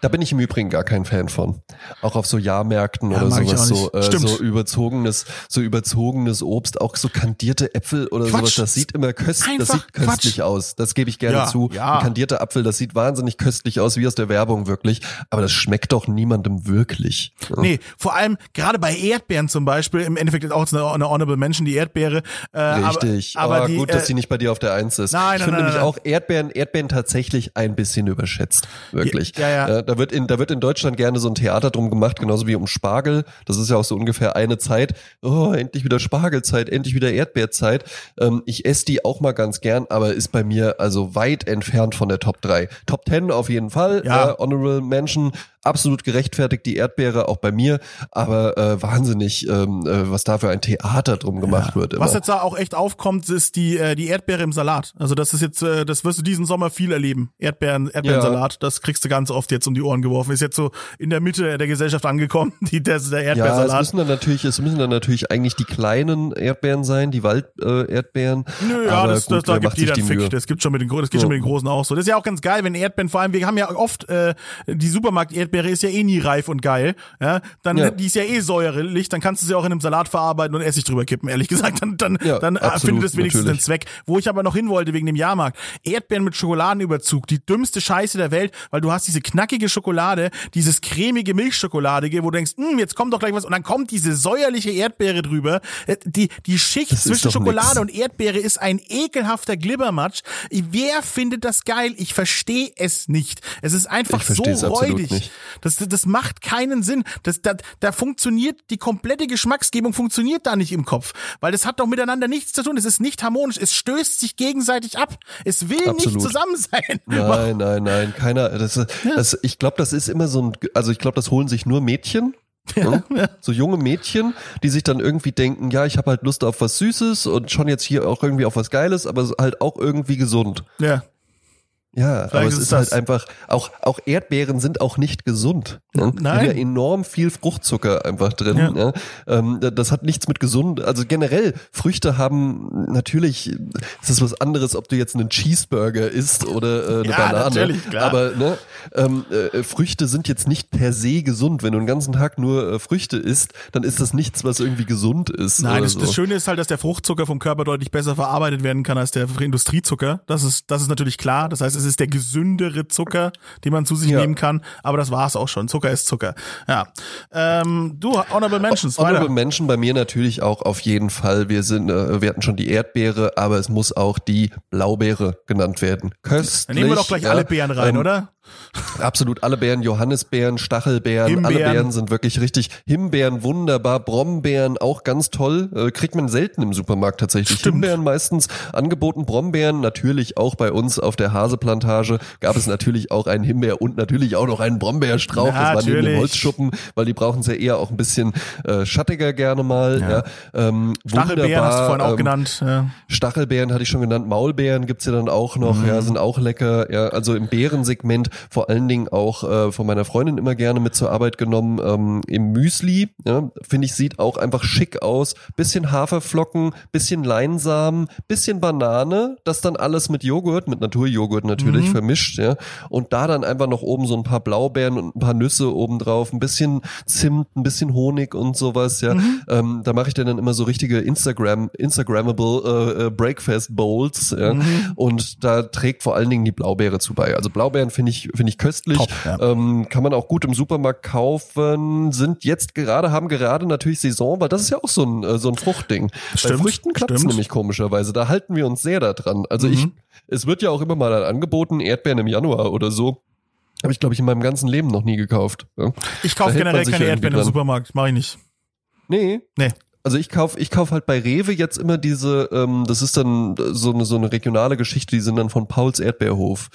Da bin ich im Übrigen gar kein Fan von. Auch auf so Jahrmärkten Ja, oder sowas so, äh, so überzogenes, so überzogenes Obst, auch so kandierte Äpfel oder Quatsch. sowas. Das sieht immer köstlich, das sieht köstlich Quatsch. aus. Das gebe ich gerne Ja, zu. ja. Ein kandierter Apfel, das sieht wahnsinnig köstlich aus, wie aus der Werbung wirklich. Aber das schmeckt doch niemandem wirklich. Nee, vor allem gerade bei Erdbeeren zum Beispiel, im Endeffekt ist auch eine, eine Honorable Mention, die Erdbeere. Äh, Richtig. Aber, aber oh, die, gut, dass äh, die nicht bei dir auf der Eins ist. Nein, ich finde nämlich auch Erdbeeren, Erdbeeren tatsächlich ein bisschen überschätzt. Wirklich. Ja, ja. Äh, da wird in, da wird in Deutschland gerne so ein Theater drum gemacht, genauso wie um Spargel. Das ist ja auch so ungefähr eine Zeit. Oh, endlich wieder Spargelzeit, endlich wieder Erdbeerzeit. Ähm, ich esse die auch mal ganz gern, aber ist bei mir also weit entfernt von der Top 3. Top 10 auf jeden Fall. Ja. Äh, Honorable Mention. Absolut gerechtfertigt die Erdbeere auch bei mir, aber äh, wahnsinnig, ähm, äh, was da für ein Theater drum gemacht wird. Immer. Was jetzt da auch echt aufkommt, ist die, äh, die Erdbeere im Salat. Also das ist jetzt, äh, das wirst du diesen Sommer viel erleben. Erdbeeren, Erdbeerensalat, das kriegst du ganz oft jetzt um die Ohren geworfen. Ist jetzt so in der Mitte der Gesellschaft angekommen, die, der, der Ja, es Erdbeersalat. müssen dann natürlich, es müssen dann natürlich eigentlich die kleinen Erdbeeren sein, die Walderdbeeren. Äh, Erdbeeren. Nö, ja, das, gut, das, da gibt jeder einen Fick. Mühe? Das gibt schon mit den, das geht Ja. schon mit den Großen auch so. Das ist ja auch ganz geil, wenn Erdbeeren, vor allem, wir haben ja oft äh, die Supermarkt-Erdbeeren Erdbeere ist ja eh nie reif und geil, ja, dann Ja. die ist ja eh säuerlich, dann kannst du sie auch in einem Salat verarbeiten und Essig drüber kippen, ehrlich gesagt, dann dann, Ja, dann äh, absolut, findet es wenigstens natürlich. den Zweck. Wo ich aber noch hin wollte wegen dem Jahrmarkt, Erdbeeren mit Schokoladenüberzug, die dümmste Scheiße der Welt, weil du hast diese knackige Schokolade, dieses cremige Milchschokoladige, wo du denkst, hm, jetzt kommt doch gleich was und dann kommt diese säuerliche Erdbeere drüber. Äh, Die die Schicht Das zwischen Schokolade nix. und Erdbeere ist ein ekelhafter Glibbermatsch. Wer findet das geil? Ich verstehe es nicht. Es ist einfach so räudig. Nicht. Das, das macht keinen Sinn. Das, da, da funktioniert, die komplette Geschmacksgebung funktioniert da nicht im Kopf. Weil das hat doch miteinander nichts zu tun. Es ist nicht harmonisch. Es stößt sich gegenseitig ab. Es will nicht Absolut. zusammen sein. Nein, nein, nein, keiner. Das, das, ich glaube, das ist immer so ein, also ich glaube, das holen sich nur Mädchen. ne? So junge Mädchen, die sich dann irgendwie denken, ja, ich habe halt Lust auf was Süßes und schon jetzt hier auch irgendwie auf was Geiles, aber halt auch irgendwie gesund. Ja. Ja, aber ist es ist das. halt einfach, auch, auch Erdbeeren sind auch nicht gesund. Ne? Nein. haben ja enorm viel Fruchtzucker einfach drin. Ja. Ja. Ähm, da- das hat nichts mit gesund, also generell, Früchte haben natürlich, es ist was anderes, ob du jetzt einen Cheeseburger isst oder äh, eine Ja, Banane. natürlich, klar. Aber ne, ähm, äh, Früchte sind jetzt nicht per se gesund. Wenn du den ganzen Tag nur äh, Früchte isst, dann ist das nichts, was irgendwie gesund ist. Nein, das, so. das Schöne ist halt, dass der Fruchtzucker vom Körper deutlich besser verarbeitet werden kann als der Industriezucker. Das ist, das ist natürlich klar. Das heißt, es ist der gesündere Zucker, den man zu sich Ja. nehmen kann. Aber das war's auch schon. Zucker ist Zucker. Ja. Ähm, du, Honorable Mentions, Honorable weiter. Menschen bei mir natürlich auch auf jeden Fall. Wir sind, äh, wir hatten schon die Erdbeere, aber es muss auch die Blaubeere genannt werden. Köstlich. Dann nehmen wir doch gleich ja. alle Beeren rein, Ähm, oder? Absolut alle Beeren, Johannisbeeren, Stachelbeeren, alle. Beeren sind wirklich richtig. Himbeeren wunderbar, Brombeeren auch ganz toll. Äh, kriegt man selten im Supermarkt tatsächlich. Stimmt. Himbeeren meistens angeboten, Brombeeren natürlich auch bei uns auf der Haseplantage gab es natürlich auch einen Himbeer und natürlich auch noch einen Brombeerstrauch. das war neben dem Natürlich. Holzschuppen, weil die brauchen es ja eher auch ein bisschen äh, schattiger gerne mal. Ja. Ähm, Stachelbeeren hast du vorhin auch ähm, genannt. Ja. Stachelbeeren hatte ich schon genannt, Maulbeeren gibt's ja dann auch noch, Mhm. ja, sind auch lecker. Ja, also im Beerensegment vor allen Dingen auch äh, von meiner Freundin immer gerne mit zur Arbeit genommen. Ähm, Im Müsli, ja, finde ich, sieht auch einfach schick aus. Bisschen Haferflocken, bisschen Leinsamen, bisschen Banane, das dann alles mit Joghurt, mit Naturjoghurt natürlich Mhm. vermischt, ja. Und da dann einfach noch oben so ein paar Blaubeeren und ein paar Nüsse oben drauf, ein bisschen Zimt, ein bisschen Honig und sowas, ja. Mhm. Ähm, da mache ich dann immer so richtige Instagram, Instagrammable äh, äh, Breakfast Bowls, ja. Mhm. Und da trägt vor allen Dingen die Blaubeere zu bei. Also Blaubeeren finde ich finde ich köstlich. Top, ja. ähm, kann man auch gut im Supermarkt kaufen. Sind jetzt gerade haben gerade natürlich Saison, weil das ist ja auch so ein äh, so ein Fruchtding. Bei Stimmt, Früchten klappt stimmt. nämlich komischerweise. Da halten wir uns sehr daran. Also ich Mhm. es wird ja auch immer mal angeboten Erdbeeren im Januar oder so. Habe ich glaube ich in meinem ganzen Leben noch nie gekauft. Ja. Ich kaufe generell keine Erdbeeren im. Supermarkt. Mache ich nicht. Nee, Nee. Also ich kauf, ich kauf halt bei Rewe jetzt immer diese, ähm, das ist dann so eine so eine regionale Geschichte, die sind dann von Pauls Erdbeerhof.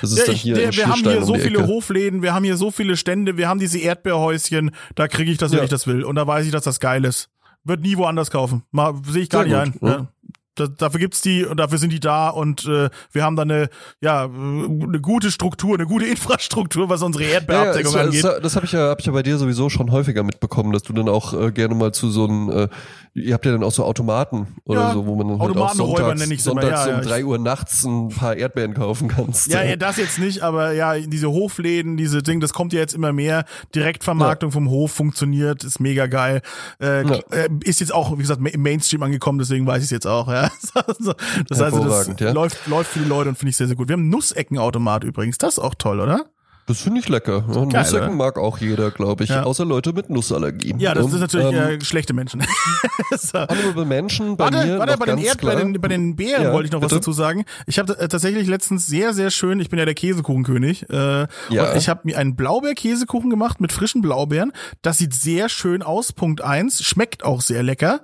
Das ist Ja, dann ich, hier der, in wir haben hier so viele Ecke. Hofläden, wir haben hier so viele Stände, wir haben diese Erdbeerhäuschen, da kriege ich das, wenn Ja. ich das will. Und da weiß ich, dass das geil ist. Wird nie woanders kaufen. Mal sehe ich gar Sehr nicht gut, ein. ja. Ja. Da, dafür gibt's die und dafür sind die da und äh, wir haben da eine ja eine gute Struktur, eine gute Infrastruktur, was unsere Ja, ja, Erdbeerabdeckung es- angeht. es- das habe ich ja, hab ich ja bei dir sowieso schon häufiger mitbekommen, dass du dann auch äh, gerne mal zu so einem, äh, ihr habt ja dann auch so Automaten oder Ja, so, wo man dann halt auch sonntags, nenn ich's immer, sonntags ja, ja, um ich- drei Uhr nachts ein paar Erdbeeren kaufen kannst. Ja, ja, das jetzt nicht, aber ja, diese Hofläden, diese Ding, das kommt ja jetzt immer mehr. Direktvermarktung vom Hof funktioniert, ist mega geil. Äh, Ja. äh, ist jetzt auch, wie gesagt, im Mainstream angekommen, deswegen weiß ich es jetzt auch. Ja. Also, das heißt, das ja. läuft, läuft für die Leute und finde ich sehr, sehr gut. Wir haben Nusseckenautomat übrigens, das ist auch toll, oder? Das finde ich lecker. Ja, Geil, Nussecken oder? mag auch jeder, glaube ich, Ja. außer Leute mit Nussallergie. Ja, das Und, ist natürlich ähm, äh, schlechte Menschen. so. Honorable Menschen bei Warte, mir warte, bei den, Erd, bei den, bei den Beeren Ja, wollte ich noch was bitte? dazu sagen. Ich habe äh, tatsächlich letztens sehr, sehr schön, ich bin ja der Käsekuchenkönig, äh, Ja. und ich habe mir einen Blaubeer-Käsekuchen gemacht mit frischen Blaubeeren. Das sieht sehr schön aus, Punkt eins, schmeckt auch sehr lecker.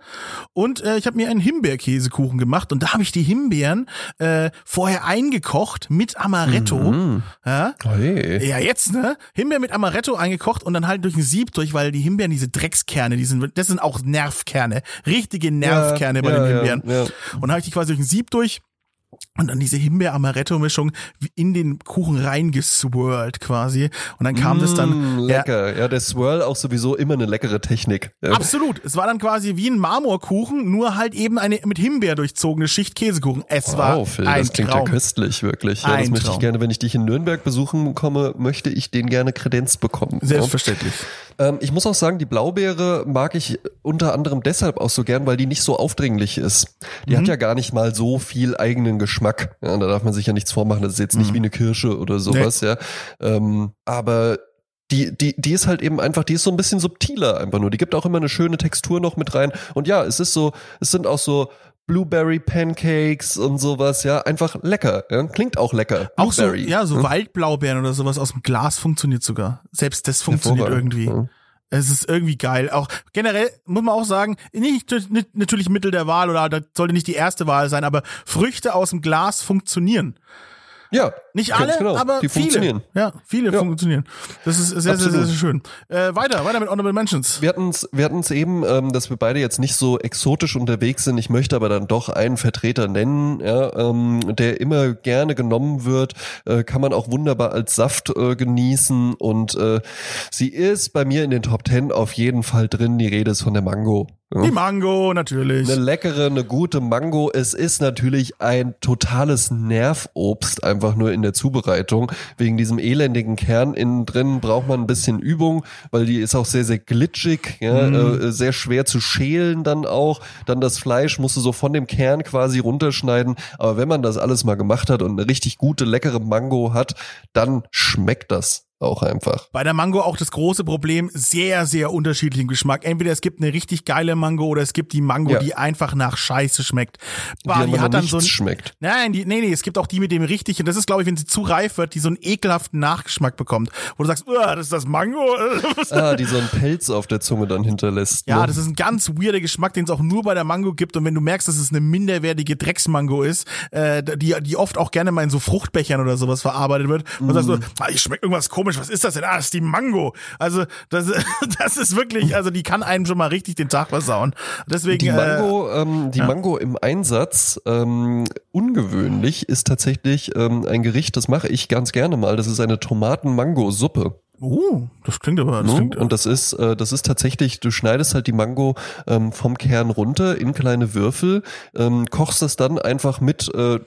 Und äh, ich habe mir einen Himbeerkäsekuchen gemacht und da habe ich die Himbeeren äh, vorher eingekocht mit Amaretto. Mhm. Ja? Hey. Ja, jetzt, ne? Himbeer mit Amaretto eingekocht und dann halt durch ein Sieb durch, weil die Himbeeren, diese Dreckskerne, die sind, das sind auch Nervkerne. Richtige Nervkerne bei ja, den ja, Himbeeren. ja. Und dann habe ich die quasi durch ein Sieb durch und dann diese Himbeer-Amaretto-Mischung in den Kuchen reingeswirlt quasi. Und dann kam mm, das dann. Lecker. Ja, ja, der Swirl auch sowieso immer eine leckere Technik. Ja. Absolut. Es war dann quasi wie ein Marmorkuchen, nur halt eben eine mit Himbeer durchzogene Schicht Käsekuchen. Es wow, war Phil, ein das klingt Traum. ja köstlich, wirklich. Ja, das möchte ich gerne, wenn ich dich in Nürnberg besuchen komme, möchte ich den gerne kredenzt bekommen. Selbstverständlich. Ähm, ich muss auch sagen, die Blaubeere mag ich unter anderem deshalb auch so gern, weil die nicht so aufdringlich ist. Die mhm. hat ja gar nicht mal so viel eigenen Geschmack. Ja, da darf man sich ja nichts vormachen. Das ist jetzt nicht mhm. wie eine Kirsche oder sowas, nee. ja. Ähm, aber die, die, die ist halt eben einfach, die ist so ein bisschen subtiler einfach nur. Die gibt auch immer eine schöne Textur noch mit rein. Und ja, es ist so, es sind auch so Blueberry Pancakes und sowas, ja, einfach lecker. Ja? Klingt auch lecker. Auch so, ja, so hm? Waldblaubeeren oder sowas aus dem Glas funktioniert sogar. Selbst das funktioniert irgendwie. Ja. Es ist irgendwie geil. Auch generell muss man auch sagen, nicht, nicht natürlich Mittel der Wahl oder das sollte nicht die erste Wahl sein, aber Früchte aus dem Glas funktionieren. Ja. Nicht alle, genau. aber die viele. funktionieren. Ja, viele ja. funktionieren. Das ist sehr, sehr, sehr, sehr, schön. Äh, weiter, weiter mit Honorable Mentions. Wir hatten es wir hatten's eben, ähm, dass wir beide jetzt nicht so exotisch unterwegs sind. Ich möchte aber dann doch einen Vertreter nennen, ja, ähm, der immer gerne genommen wird. Äh, kann man auch wunderbar als Saft äh, genießen. Und äh, sie ist bei mir in den Top Ten auf jeden Fall drin. Die Rede ist von der Mango. Die Mango, natürlich. Eine leckere, eine gute Mango. Es ist natürlich ein totales Nervobst, einfach nur in der Zubereitung. Wegen diesem elendigen Kern innen drin braucht man ein bisschen Übung, weil die ist auch sehr, sehr glitschig, ja, mm. äh, sehr schwer zu schälen dann auch. Dann das Fleisch musst du so von dem Kern quasi runterschneiden. Aber wenn man das alles mal gemacht hat und eine richtig gute, leckere Mango hat, dann schmeckt das auch einfach. Bei der Mango auch das große Problem, sehr, sehr unterschiedlichen Geschmack. Entweder es gibt eine richtig geile Mango oder es gibt die Mango, ja. die einfach nach Scheiße schmeckt. Bah, die, die hat dann so ein, schmeckt. Nein, die, nee, nee, es gibt auch die mit dem richtig, und das ist, glaube ich, wenn sie zu reif wird, die so einen ekelhaften Nachgeschmack bekommt, wo du sagst, das ist das Mango. ah, die so einen Pelz auf der Zunge dann hinterlässt. Ja, ne? das ist ein ganz weirder Geschmack, den es auch nur bei der Mango gibt. Und wenn du merkst, dass es eine minderwertige Drecksmango ist, äh, die, die oft auch gerne mal in so Fruchtbechern oder sowas verarbeitet wird, und mm. sagst du, ah, ich schmeckt irgendwas komisch komisch, was ist das denn? Ah, das ist die Mango. Also das, das ist wirklich, also die kann einem schon mal richtig den Tag versauen. Deswegen die Mango, äh, ähm, die ja. Mango im Einsatz ähm, ungewöhnlich ist tatsächlich ähm, ein Gericht, das mache ich ganz gerne mal. Das ist eine Tomaten-Mango-Suppe. Oh, das klingt aber. Das no? klingt, und das ist, äh, das ist tatsächlich, du schneidest halt die Mango ähm, vom Kern runter in kleine Würfel, ähm, kochst das dann einfach mit äh,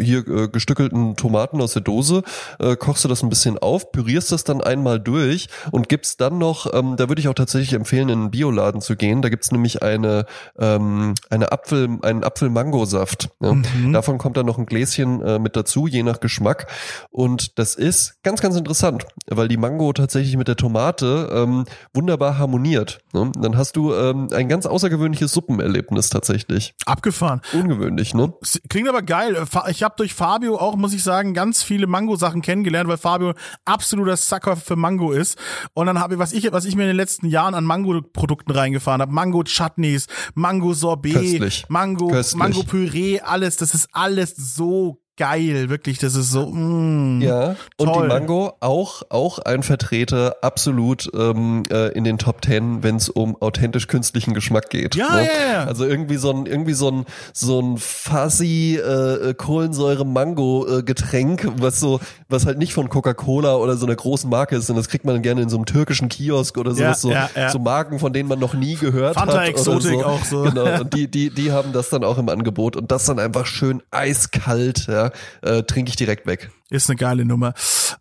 hier äh, gestückelten Tomaten aus der Dose, äh, kochst du das ein bisschen auf, pürierst das dann einmal durch und gibst dann noch, ähm, da würde ich auch tatsächlich empfehlen, in einen Bioladen zu gehen. Da gibt's nämlich eine, ähm, eine Apfel, einen Apfel-Mango-Saft. Ja? Mhm. Davon kommt dann noch ein Gläschen äh, mit dazu, je nach Geschmack. Und das ist ganz, ganz interessant, weil die Mango tatsächlich mit der Tomate ähm, wunderbar harmoniert. Ne? Dann hast du ähm, ein ganz außergewöhnliches Suppenerlebnis tatsächlich. Abgefahren. Ungewöhnlich, ne? Klingt aber geil. Ich habe durch Fabio auch, muss ich sagen, ganz viele Mango-Sachen kennengelernt, weil Fabio absoluter Sucker für Mango ist. Und dann habe ich, was ich, was ich mir in den letzten Jahren an Mango-Produkten reingefahren habe, Mango-Chutneys, Mango-Sorbet, Mango, Mango-Püree, alles, das ist alles so geil, wirklich, das ist so, mm, Ja, toll. und die Mango auch, auch ein Vertreter absolut ähm, äh, in den Top Ten, wenn es um authentisch künstlichen Geschmack geht. Ja, ne? ja, ja. Also irgendwie so ein, irgendwie so ein, so ein fuzzy äh, äh, Kohlensäure-Mango-Getränk, was so, was halt nicht von Coca-Cola oder so einer großen Marke ist, sondern das kriegt man gerne in so einem türkischen Kiosk oder sowas, ja, so, ja, ja. so Marken, von denen man noch nie gehört Fanta hat. Exotik so. auch so. Genau, und die, die, die haben das dann auch im Angebot und das dann einfach schön eiskalt, ja äh, trinke ich direkt weg. Ist eine geile Nummer.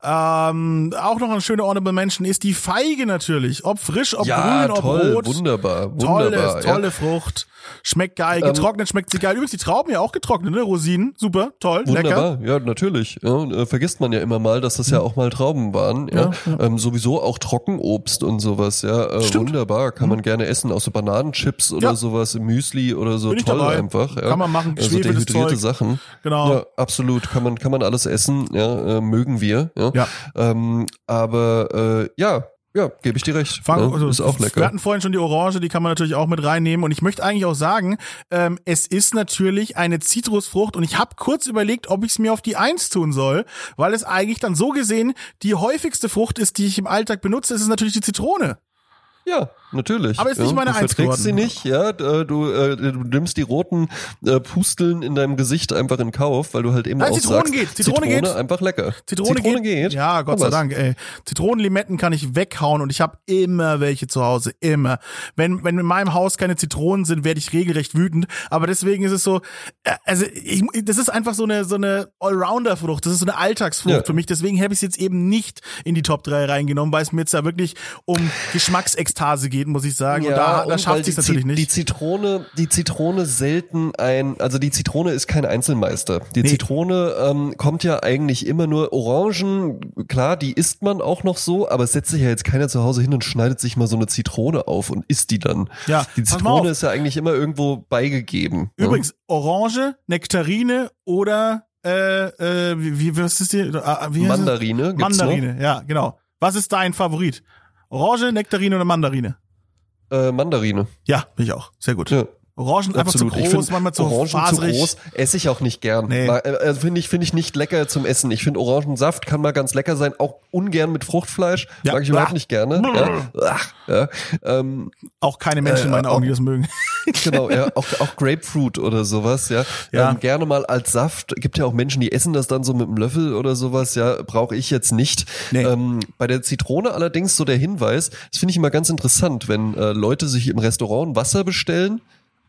Ähm, auch noch eine schöne Honorable Mention ist die Feige natürlich. Ob frisch, ob ja, grün, toll, ob rot. Wunderbar, wunderbar. Tolle, tolle ja. Frucht. Schmeckt geil. Ähm, getrocknet ähm, schmeckt sie geil. Übrigens, die Trauben ja auch getrocknet, ne? Rosinen. Super, toll, wunderbar. lecker. Ja, natürlich. Ja, äh, vergisst man ja immer mal, dass das ja auch mal Trauben waren. Ja. ja, Ähm, sowieso auch Trockenobst und sowas. Ja, äh, wunderbar. Kann man mhm. gerne essen. Auch so Bananenchips oder sowas, Müsli oder so. Toll dabei. einfach. Ja. Kann man machen. Also dehydrierte Zeug. Sachen. Genau. Ja, absolut. Kann man, kann man alles essen. Ja, äh, mögen wir. Ja. ja. Ähm, aber äh, ja, ja, gebe ich dir recht. Fang, ja, also, ist auch lecker. Wir hatten vorhin schon die Orange, die kann man natürlich auch mit reinnehmen. Und ich möchte eigentlich auch sagen, ähm, es ist natürlich eine Zitrusfrucht und ich habe kurz überlegt, ob ich es mir auf die Eins tun soll, weil es eigentlich dann so gesehen die häufigste Frucht ist, die ich im Alltag benutze. Es ist natürlich die Zitrone. Ja, natürlich. Aber ist nicht ja, meine du Eins verträgst sie nicht, ja. äh, Du, äh, du nimmst die roten äh, Pusteln in deinem Gesicht einfach in Kauf, weil du halt eben Nein, auch Zitronen sagst, geht, Zitrone geht. einfach lecker. Zitrone, geht. Ja, Gott sei? Dank, ey. Zitronenlimetten kann ich weghauen und ich habe immer welche zu Hause, immer. Wenn wenn in meinem Haus keine Zitronen sind, werde ich regelrecht wütend, aber deswegen ist es so äh, also ich, das ist einfach so eine so eine Allrounder Frucht, das ist so eine Alltagsfrucht Ja. für mich, deswegen habe ich es jetzt eben nicht in die Top 3 reingenommen, weil es mir jetzt da wirklich um Geschmacksekstase geht, muss ich sagen und da, da und weil schafft es natürlich nicht. Die Zitrone, die Zitrone selten ein, also die Zitrone ist kein Einzelmeister. Die Nee. Zitrone ähm, kommt ja eigentlich immer nur Orangen, klar, die isst man auch noch so, aber es setzt sich ja jetzt keiner zu Hause hin und schneidet sich mal so eine Zitrone auf und isst die dann. Ja, Die Zitrone ist ja eigentlich immer irgendwo beigegeben. ne? Übrigens, Orange, Nektarine oder äh, äh, wie, wie was ist die? Äh, wie? Mandarine Mandarine, ja, genau. Was ist dein Favorit? Orange, Nektarine oder Mandarine? Äh, Mandarine. Ja, bin ich auch. Sehr gut. Ja. Orangen einfach Absolut. zu ich groß, manchmal zu Orangen faserig. zu groß, esse ich auch nicht gern. Nee. Äh, Also finde ich, finde ich nicht lecker zum Essen. Ich finde Orangensaft kann mal ganz lecker sein, auch ungern mit Fruchtfleisch. Ja. Mag ich überhaupt nicht gerne. Ja. Ja. Ähm, Auch keine Menschen in Äh, meinen Augen, die das mögen. genau, ja, auch, auch Grapefruit oder sowas, ja. Ja. Ähm, gerne mal als Saft. Gibt ja auch Menschen, die essen das dann so mit einem Löffel oder sowas, ja, brauche ich jetzt nicht. Nee. Ähm, bei der Zitrone allerdings so der Hinweis, das finde ich immer ganz interessant, wenn äh, Leute sich im Restaurant Wasser bestellen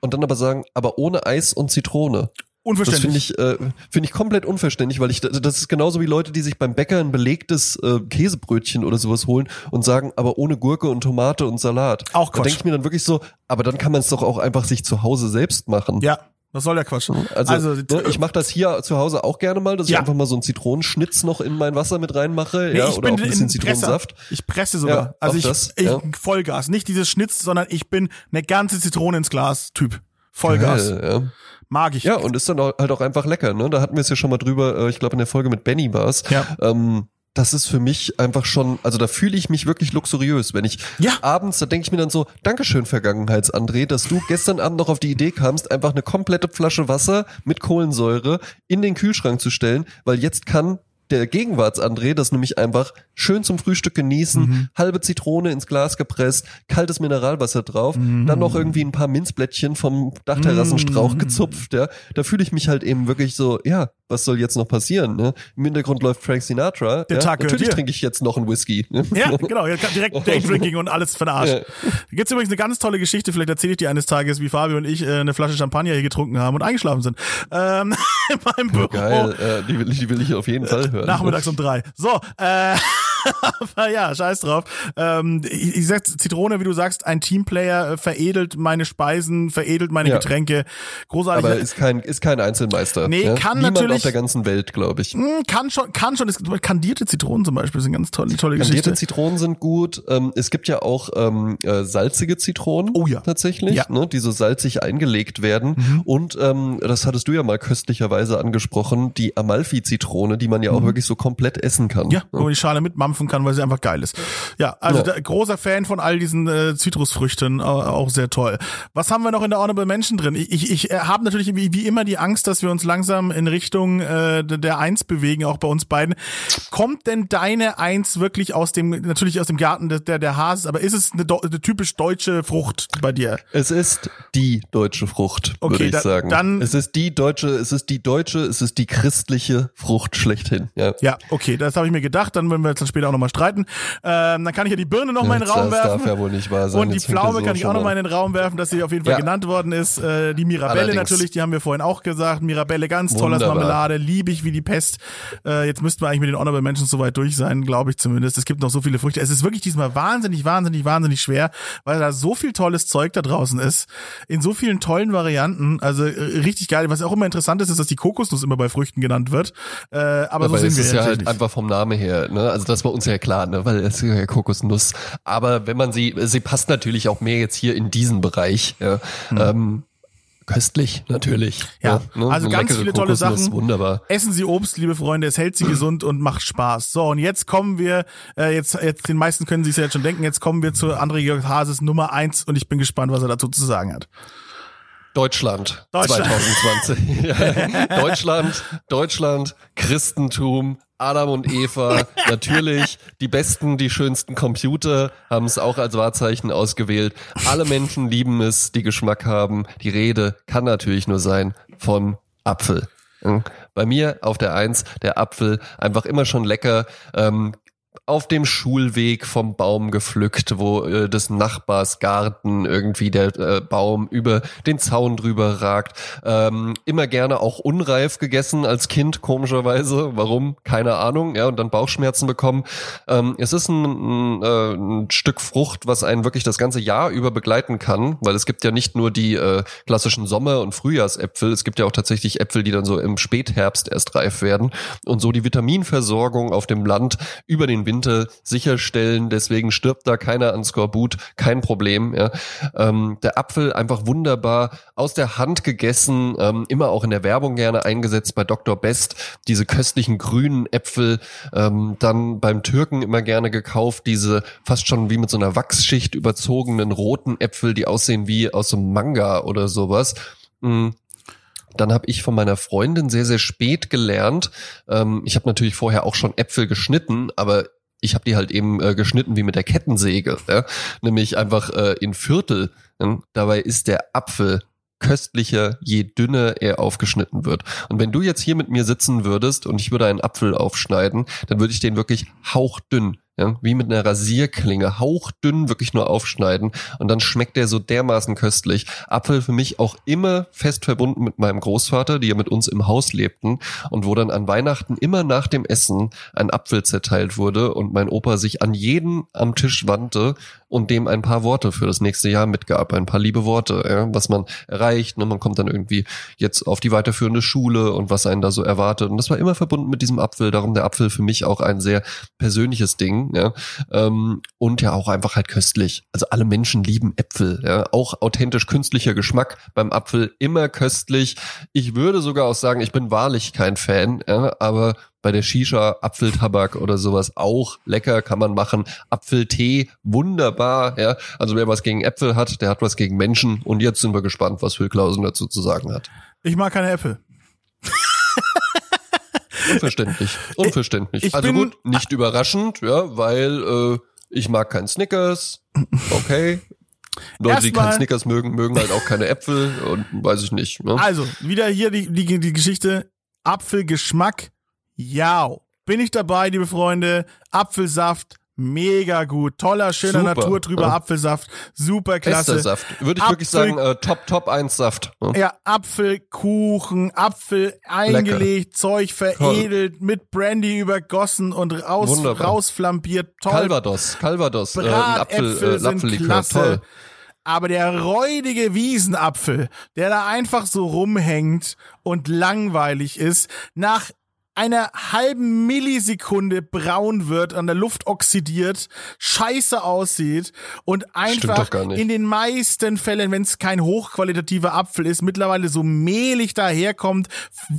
und dann aber sagen, aber ohne Eis und Zitrone. Das Unverständlich. finde ich, äh, finde ich komplett unverständlich, weil ich, das ist genauso wie Leute, die sich beim Bäcker ein belegtes äh, Käsebrötchen oder sowas holen und sagen, aber ohne Gurke und Tomate und Salat. Auch Da Quatsch. denke ich mir dann wirklich so, aber dann kann man es doch auch einfach sich zu Hause selbst machen. ja, was soll der Quatsch? Also, also ne, ich mache das hier zu Hause auch gerne mal, dass Ja. ich einfach mal so einen Zitronenschnitz noch in mein Wasser mit reinmache, Nee, ja, ich oder bin auch ein bisschen Zitronensaft. Ich presse sogar. Ja, also ich, das, ich. Vollgas. Nicht dieses Schnitz, sondern ich bin eine ganze Zitrone ins Glas Typ. Vollgas. Geil, ja. Mag ich. Ja, und ist dann halt auch einfach lecker, ne? Da hatten wir es ja schon mal drüber, äh, ich glaube in der Folge mit Benny war's. Ja. Ähm, das ist für mich einfach schon, also da fühle ich mich wirklich luxuriös, wenn ich Ja. abends, da denke ich mir dann so, Dankeschön Vergangenheits-André, dass du gestern Abend noch auf die Idee kamst, einfach eine komplette Flasche Wasser mit Kohlensäure in den Kühlschrank zu stellen, weil jetzt kann der Gegenwarts-André das nämlich einfach schön zum Frühstück genießen, Mhm. halbe Zitrone ins Glas gepresst, kaltes Mineralwasser drauf, Mhm. dann noch irgendwie ein paar Minzblättchen vom Dachterrassenstrauch Mhm. gezupft, ja. Da fühle ich mich halt eben wirklich so, ja, was soll jetzt noch passieren, ne? Im Hintergrund läuft Frank Sinatra, Der ja? Tag Natürlich trinke ich jetzt noch einen Whisky. Ne? Ja, genau. Direkt Daydrinking und alles Arsch. Ja. Da gibt's übrigens eine ganz tolle Geschichte, vielleicht erzähle ich dir eines Tages, wie Fabio und ich äh, eine Flasche Champagner hier getrunken haben und eingeschlafen sind. Ähm, in meinem Büro. Geil, äh, die, will ich, die will ich auf jeden Fall hören. Nachmittags um drei. So, äh, aber ja, scheiß drauf. Ähm, ich, ich sag, Zitrone, wie du sagst, ein Teamplayer äh, veredelt meine Speisen, veredelt meine Ja. Getränke. Großartig. Aber ist kein, ist kein Einzelmeister. Nee, ja? kann Niemand natürlich- auf der ganzen Welt, glaube ich. Hm, kann schon, kann schon. Es, kandierte Zitronen zum Beispiel sind ganz tolle, tolle Kandierte Geschichte. Zitronen sind gut. Ähm, es gibt ja auch ähm, äh, salzige Zitronen. Oh ja. Tatsächlich, Ja. ne, die so salzig eingelegt werden. Und ähm, das hattest du ja mal köstlicherweise angesprochen, die Amalfi-Zitrone, die man ja auch wirklich so komplett essen kann. Mhm. Ja, man die Schale mitmampfen kann, weil sie einfach geil ist. Ja, also Ja. Da, großer Fan von all diesen äh, Zitrusfrüchten, auch sehr toll. Was haben wir noch in der Honorable Menschen drin? Ich, ich, ich äh, habe natürlich wie, wie immer die Angst, dass wir uns langsam in Richtung äh, der Eins bewegen, auch bei uns beiden. Kommt denn deine Eins wirklich aus dem, natürlich aus dem Garten der, der, der Hases, aber ist es eine, eine typisch deutsche Frucht bei dir? Es ist die deutsche Frucht, Okay, würde ich da- sagen. dann- es ist die deutsche, es ist die deutsche, es ist die christliche Frucht schlechthin. Ja. Ja, okay, das habe ich mir gedacht, dann werden wir jetzt dann später auch nochmal streiten. Ähm, dann kann ich ja die Birne noch mal in den Raum das werfen. darf ja wohl nicht wahr sein. Und die Pflaume so kann ich auch noch an. mal in den Raum werfen, dass sie auf jeden Fall Ja. genannt worden ist. Äh, die Mirabelle Allerdings. natürlich, die haben wir vorhin auch gesagt. Mirabelle ganz toll als. Marmelade, liebe ich wie die Pest. Äh, jetzt müssten wir eigentlich mit den Honorable Mentions soweit durch sein, glaube ich zumindest. Es gibt noch so viele Früchte. Es ist wirklich diesmal wahnsinnig, wahnsinnig, wahnsinnig schwer, weil da so viel tolles Zeug da draußen ist. In so vielen tollen Varianten. Also äh, richtig geil. Was auch immer interessant ist, ist, dass die Kokosnuss immer bei Früchten genannt wird. Äh, aber so Aber sind wir ist ja halt nicht. einfach vom Namen her, ne? Also das war uns ja klar, ne? Weil es ist ja Kokosnuss. Aber wenn man sie, sie passt natürlich auch mehr jetzt hier in diesen Bereich. Ja. Ähm, köstlich, natürlich. Hm. Ja, ne? also Eine ganz viele tolle Kokosnuss, Sachen. Wunderbar. Essen Sie Obst, liebe Freunde, es hält Sie gesund und macht Spaß. So, und jetzt kommen wir, äh, jetzt, jetzt den meisten können sich ja jetzt schon denken, jetzt kommen wir zu André Georg Hases Nummer eins und ich bin gespannt, was er dazu zu sagen hat. Deutschland, Deutschland. 2020. Deutschland, Deutschland, Christentum, Adam und Eva, natürlich die besten, die schönsten Computer haben es auch als Wahrzeichen ausgewählt. Alle Menschen lieben es, die Geschmack haben. Die Rede kann natürlich nur sein von Apfel. Bei mir auf der Eins der Apfel einfach immer schon lecker. Ähm, auf dem Schulweg vom Baum gepflückt, wo äh, des Nachbars Garten irgendwie der äh, Baum über den Zaun drüber ragt. Ähm, immer gerne auch unreif gegessen als Kind, komischerweise. Warum? Keine Ahnung. Ja, und dann Bauchschmerzen bekommen. Ähm, es ist ein, ein, äh, ein Stück Frucht, was einen wirklich das ganze Jahr über begleiten kann, weil es gibt ja nicht nur die äh, klassischen Sommer- und Frühjahrsäpfel, es gibt ja auch tatsächlich Äpfel, die dann so im Spätherbst erst reif werden und so die Vitaminversorgung auf dem Land über den Winter sicherstellen. Deswegen stirbt da keiner an Skorbut, kein Problem. Ja. Ähm, der Apfel einfach wunderbar aus der Hand gegessen, ähm, immer auch in der Werbung gerne eingesetzt bei Dr. Best. Diese köstlichen grünen Äpfel, ähm, dann beim Türken immer gerne gekauft, diese fast schon wie mit so einer Wachsschicht überzogenen roten Äpfel, die aussehen wie aus einem Manga oder sowas. Mhm dann habe ich von meiner Freundin sehr, sehr spät gelernt. Ähm, ich habe natürlich vorher auch schon Äpfel geschnitten, aber ich habe die halt eben äh, geschnitten wie mit der Kettensäge, ja? nämlich einfach äh, in Viertel. Ja? Dabei ist der Apfel köstlicher, je dünner er aufgeschnitten wird. Und wenn du jetzt hier mit mir sitzen würdest und ich würde einen Apfel aufschneiden, dann würde ich den wirklich hauchdünn ja, wie mit einer Rasierklinge, hauchdünn wirklich nur aufschneiden und dann schmeckt der so dermaßen köstlich. Apfel für mich auch immer fest verbunden mit meinem Großvater, die ja mit uns im Haus lebten und wo dann an Weihnachten immer nach dem Essen ein Apfel zerteilt wurde und mein Opa sich an jeden am Tisch wandte und dem ein paar Worte für das nächste Jahr mitgab, ein paar liebe Worte, ja, was man erreicht, ne, man kommt dann irgendwie jetzt auf die weiterführende Schule und was einen da so erwartet. Und das war immer verbunden mit diesem Apfel, darum der Apfel für mich auch ein sehr persönliches Ding ja, ähm, und ja auch einfach halt köstlich. Also alle Menschen lieben Äpfel, ja, auch authentisch künstlicher Geschmack beim Apfel immer köstlich. Ich würde sogar auch sagen, ich bin wahrlich kein Fan, ja, aber bei der Shisha Apfeltabak oder sowas auch lecker kann man machen. Apfeltee wunderbar, ja. Also wer was gegen Äpfel hat, der hat was gegen Menschen und jetzt sind wir gespannt, was Phil Klausen dazu zu sagen hat. Ich mag keine Äpfel. Unverständlich. Unverständlich. Ich also gut, nicht überraschend, ja, weil äh, ich mag keinen Snickers. Okay. Leute, die keinen Snickers mögen, mögen halt auch keine Äpfel und weiß ich nicht. Ne? Also, wieder hier die, die, die Geschichte. Apfelgeschmack. Ja. Bin ich dabei, liebe Freunde. Apfelsaft Mega gut. Toller, schöner Super, Natur drüber ja. Apfelsaft. Super klasse. Bester Saft. Würde ich Apfel, wirklich sagen, äh, Top, Top 1 Saft. Ja, ja Apfelkuchen, Apfel eingelegt, Lecker. Zeug veredelt, Toll. mit Brandy übergossen und raus, rausflambiert. Toll. Calvados, Calvados. Äh, Apfel, äh, sind klasse. Toll. Aber der räudige Wiesenapfel, der da einfach so rumhängt und langweilig ist, nach einer halben Millisekunde braun wird, an der Luft oxidiert, scheiße aussieht und einfach in den meisten Fällen, wenn es kein hochqualitativer Apfel ist, mittlerweile so mehlig daherkommt,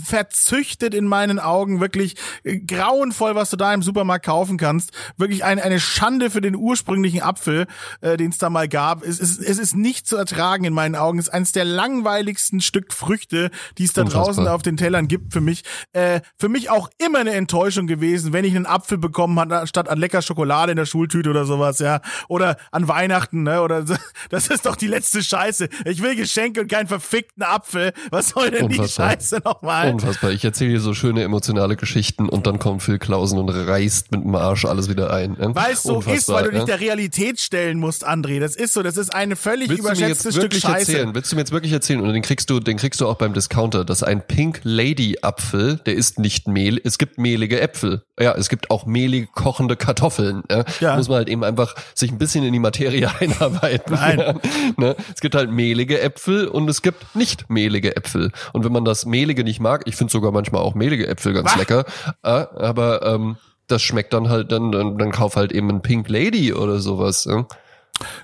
verzüchtet in meinen Augen, wirklich äh, grauenvoll, was du da im Supermarkt kaufen kannst. Wirklich eine, eine Schande für den ursprünglichen Apfel, äh, den es da mal gab. Es, es, es ist nicht zu ertragen in meinen Augen. Es ist eines der langweiligsten Stück Früchte, die es da Unfassbar. draußen auf den Tellern gibt für mich. Äh, für mich auch immer eine Enttäuschung gewesen, wenn ich einen Apfel bekommen hat, statt an lecker Schokolade in der Schultüte oder sowas, ja. Oder an Weihnachten, ne? Oder das ist doch die letzte Scheiße. Ich will Geschenke und keinen verfickten Apfel. Was soll denn Unfassbar. die Scheiße nochmal? Unfassbar. Ich erzähle hier so schöne emotionale Geschichten und dann kommt Phil Klausen und reißt mit dem Arsch alles wieder ein. Ne? Weil es so ist, weil du dich der Realität stellen musst, André. Das ist so. Das ist eine völlig Willst überschätzte Stück Scheiße. Erzählen? Willst du mir jetzt wirklich erzählen? Und den kriegst du, den kriegst du auch beim Discounter, dass ein Pink Lady Apfel, der ist nicht Mehl, es gibt mehlige Äpfel. Ja, es gibt auch mehlige kochende Kartoffeln. Ja. ja. Muss man halt eben einfach sich ein bisschen in die Materie einarbeiten. Nein. Ne? Es gibt halt mehlige Äpfel und es gibt nicht mehlige Äpfel. Und wenn man das mehlige nicht mag, ich finde sogar manchmal auch mehlige Äpfel ganz Was? lecker, äh, aber ähm, das schmeckt dann halt, dann, dann, dann kauf halt eben ein Pink Lady oder sowas. Ja.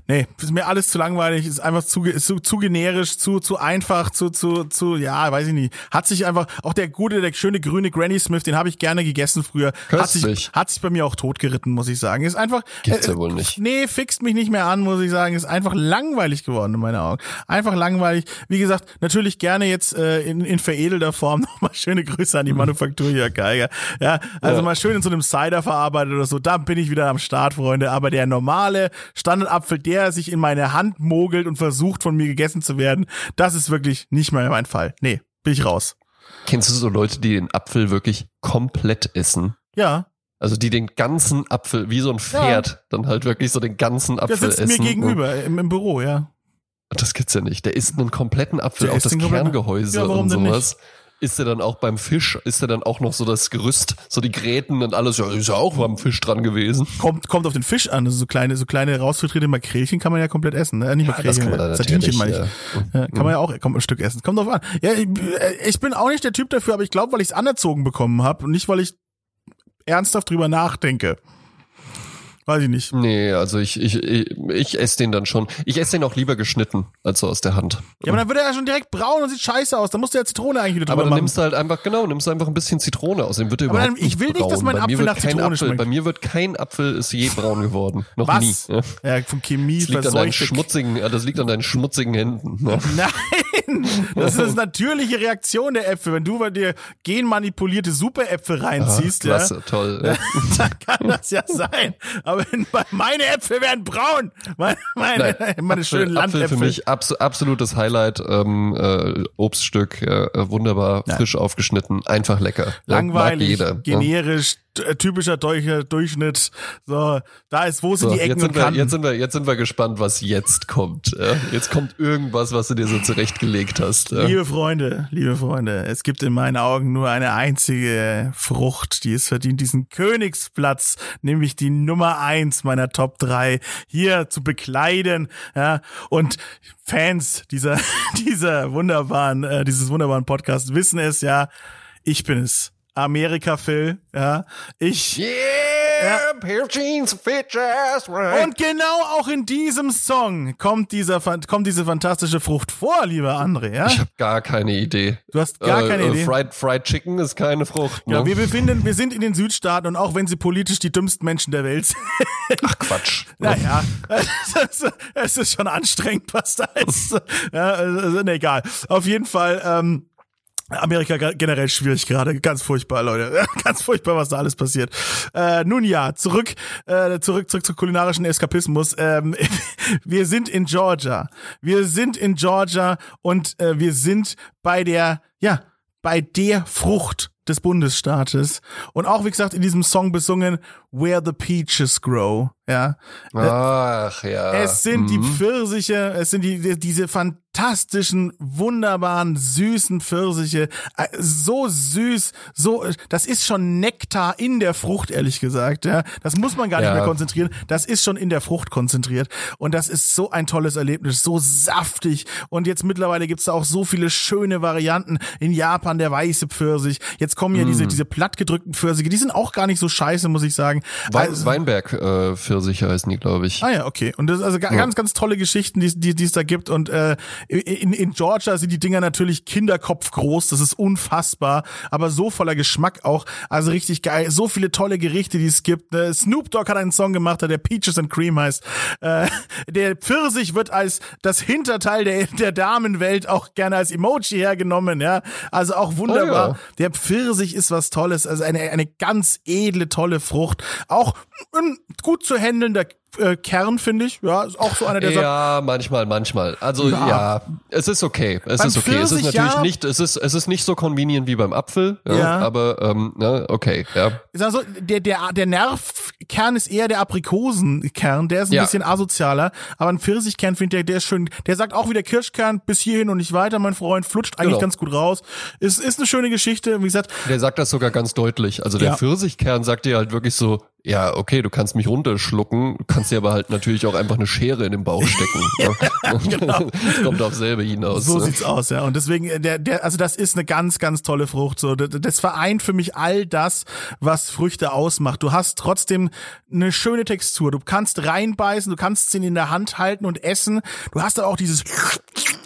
Nee, ist mir alles zu langweilig, ist einfach zu, ist zu, zu generisch, zu, zu einfach, zu, zu, zu, ja, weiß ich nicht. Hat sich einfach, auch der gute, der schöne grüne Granny Smith, den habe ich gerne gegessen früher. Hat sich, hat sich bei mir auch totgeritten, muss ich sagen. Ist einfach. Gibt's äh, ja wohl nicht. Nee, fixt mich nicht mehr an, muss ich sagen. Ist einfach langweilig geworden in meinen Augen. Einfach langweilig. Wie gesagt, natürlich gerne jetzt äh, in, in veredelter Form nochmal schöne Grüße an die Manufaktur hier, Geiger. Ja, also ja. mal schön in so einem Cider verarbeitet oder so. Da bin ich wieder am Start, Freunde. Aber der normale Standard Apfel, der sich in meine Hand mogelt und versucht von mir gegessen zu werden, das ist wirklich nicht mehr mein Fall. Nee, bin ich raus. Kennst du so Leute, die den Apfel wirklich komplett essen? Ja. Also die den ganzen Apfel, wie so ein Pferd, ja. dann halt wirklich so den ganzen Apfel essen. Der sitzt essen. mir gegenüber im, im, Büro, ja. Das gibt's ja nicht. Der isst einen kompletten Apfel, auch das Kerngehäuse ja, und sowas ist er dann auch beim Fisch, ist er dann auch noch so das Gerüst, so die Gräten und alles, ja, ist ja auch beim Fisch dran gewesen. Kommt, kommt auf den Fisch an, also so kleine, so kleine rausfiltrierte Makrelchen kann man ja komplett essen, ne? Nicht Makrelchen, ja, das kann man da Sardinchen meine ich. Ja. ja. kann man ja auch kommt ein Stück essen. Kommt drauf an. Ja, ich, ich bin auch nicht der Typ dafür, aber ich glaube, weil ich es anerzogen bekommen habe und nicht, weil ich ernsthaft drüber nachdenke. Weiß ich nicht. Nee, also ich, ich, ich, ich esse den dann schon. Ich esse den auch lieber geschnitten, als so aus der Hand. Ja, aber dann wird er ja schon direkt braun und sieht scheiße aus. Da musst du ja Zitrone eigentlich wieder drüber Aber dann machen. nimmst du halt einfach, genau, nimmst du einfach ein bisschen Zitrone aus. Dem wird er aber überhaupt dann, ich will nicht, braun. dass mein Apfel nach Zitrone Apfel, schmeckt. Bei mir wird kein Apfel ist je braun geworden. Noch Was? nie. Ja. ja, von Chemie das liegt an deinen schmutzigen, das liegt an deinen schmutzigen Händen. Ja. Nein! Das ist natürliche Reaktion der Äpfel. Wenn du bei dir genmanipulierte Superäpfel reinziehst, ah, klasse, ja, toll. Ja. dann kann das ja sein. Aber bei meine Äpfel werden braun. Meine, meine, Nein, meine schönen Landäpfel. Apfel für mich abs absolutes Highlight. Ähm, äh, Obststück, äh, wunderbar, ja. frisch aufgeschnitten, einfach lecker. Langweilig, jeder, generisch, äh, typischer deutscher Durchschnitt. So, da ist, wo sind so, die Ecken jetzt sind, wir, jetzt sind wir, jetzt sind wir gespannt, was jetzt kommt. Ja? Jetzt kommt irgendwas, was du dir so zurechtgelegt hast. Ja? Liebe Freunde, liebe Freunde, es gibt in meinen Augen nur eine einzige Frucht, die es verdient, diesen Königsplatz, nämlich die Nummer eins meiner Top drei hier zu bekleiden. Ja, und Fans dieser dieser wunderbaren, äh, dieses wunderbaren Podcast wissen es ja. Ich bin es. Amerika Phil, ja. Ich Yeah, ja. jeans, fit just right. Und genau auch in diesem Song kommt dieser kommt diese fantastische Frucht vor, lieber André, ja? Ich habe gar keine Idee. Du hast gar äh, keine Idee. Fried, Fried Chicken ist keine Frucht. Ne? Ja, wir befinden, wir sind in den Südstaaten und auch wenn sie politisch die dümmsten Menschen der Welt sind. Ach Quatsch. naja, es ist schon anstrengend, was da ist. ja, also, ne, egal. Auf jeden Fall, ähm, Amerika generell schwierig gerade, ganz furchtbar, Leute, ganz furchtbar, was da alles passiert. Äh, nun ja, zurück, äh, zurück, zurück zu kulinarischen Eskapismus. Ähm, wir sind in Georgia, wir sind in Georgia und äh, wir sind bei der, ja, bei der Frucht des Bundesstaates und auch wie gesagt in diesem Song besungen Where the Peaches Grow, ja. Ach ja. Es sind mhm. die Pfirsiche, es sind die diese fantastischen, wunderbaren, süßen Pfirsiche, äh, so süß, so das ist schon Nektar in der Frucht ehrlich gesagt, ja. Das muss man gar ja. nicht mehr konzentrieren, das ist schon in der Frucht konzentriert und das ist so ein tolles Erlebnis, so saftig und jetzt mittlerweile gibt's da auch so viele schöne Varianten in Japan der weiße Pfirsich. Jetzt kommen ja mm. diese diese plattgedrückten Pfirsiche, die sind auch gar nicht so scheiße, muss ich sagen. Wein, also, Weinberg äh, heißen die, glaube ich. Ah ja, okay. Und das ist also ja. ganz, ganz tolle Geschichten, die, die, die es da gibt. Und äh, in, in Georgia sind die Dinger natürlich Kinderkopf groß. Das ist unfassbar. Aber so voller Geschmack auch. Also richtig geil. So viele tolle Gerichte, die es gibt. Äh, Snoop Dogg hat einen Song gemacht, der Peaches and Cream heißt. Äh, der Pfirsich wird als das Hinterteil der, der Damenwelt auch gerne als Emoji hergenommen. Ja, Also auch wunderbar. Oh ja. Der Pfirsich ist was Tolles. Also eine, eine ganz edle, tolle Frucht. Auch ein gut zu handelnder äh, Kern, finde ich. Ja, ist auch so einer der Ja, manchmal, manchmal. Also ja, ja es ist okay. Es beim ist okay. Pfirsich, es ist natürlich ja. nicht, es ist, es ist nicht so convenient wie beim Apfel, ja, ja. aber ähm, ne, okay, ja. Also der, der, der Nervkern ist eher der Aprikosenkern, der ist ein bisschen asozialer, aber ein Pfirsichkern finde ich, der ist schön, der sagt auch wieder Kirschkern bis hierhin und nicht weiter, mein Freund, flutscht eigentlich genau. ganz gut raus. Es ist eine schöne Geschichte, wie gesagt. Der sagt das sogar ganz deutlich. Also der Pfirsichkern sagt dir halt wirklich so, Ja, okay, du kannst mich runterschlucken, kannst dir aber halt natürlich auch einfach eine Schere in den Bauch stecken. ja, genau. Das kommt auf selber hinaus. So ne? sieht's aus, ja. Und deswegen, äh, der, der, also das ist eine ganz, ganz tolle Frucht. So, das vereint für mich all das, was Früchte ausmacht. Du hast trotzdem eine schöne Textur. Du kannst reinbeißen, du kannst sie in der Hand halten und essen. Du hast aber auch dieses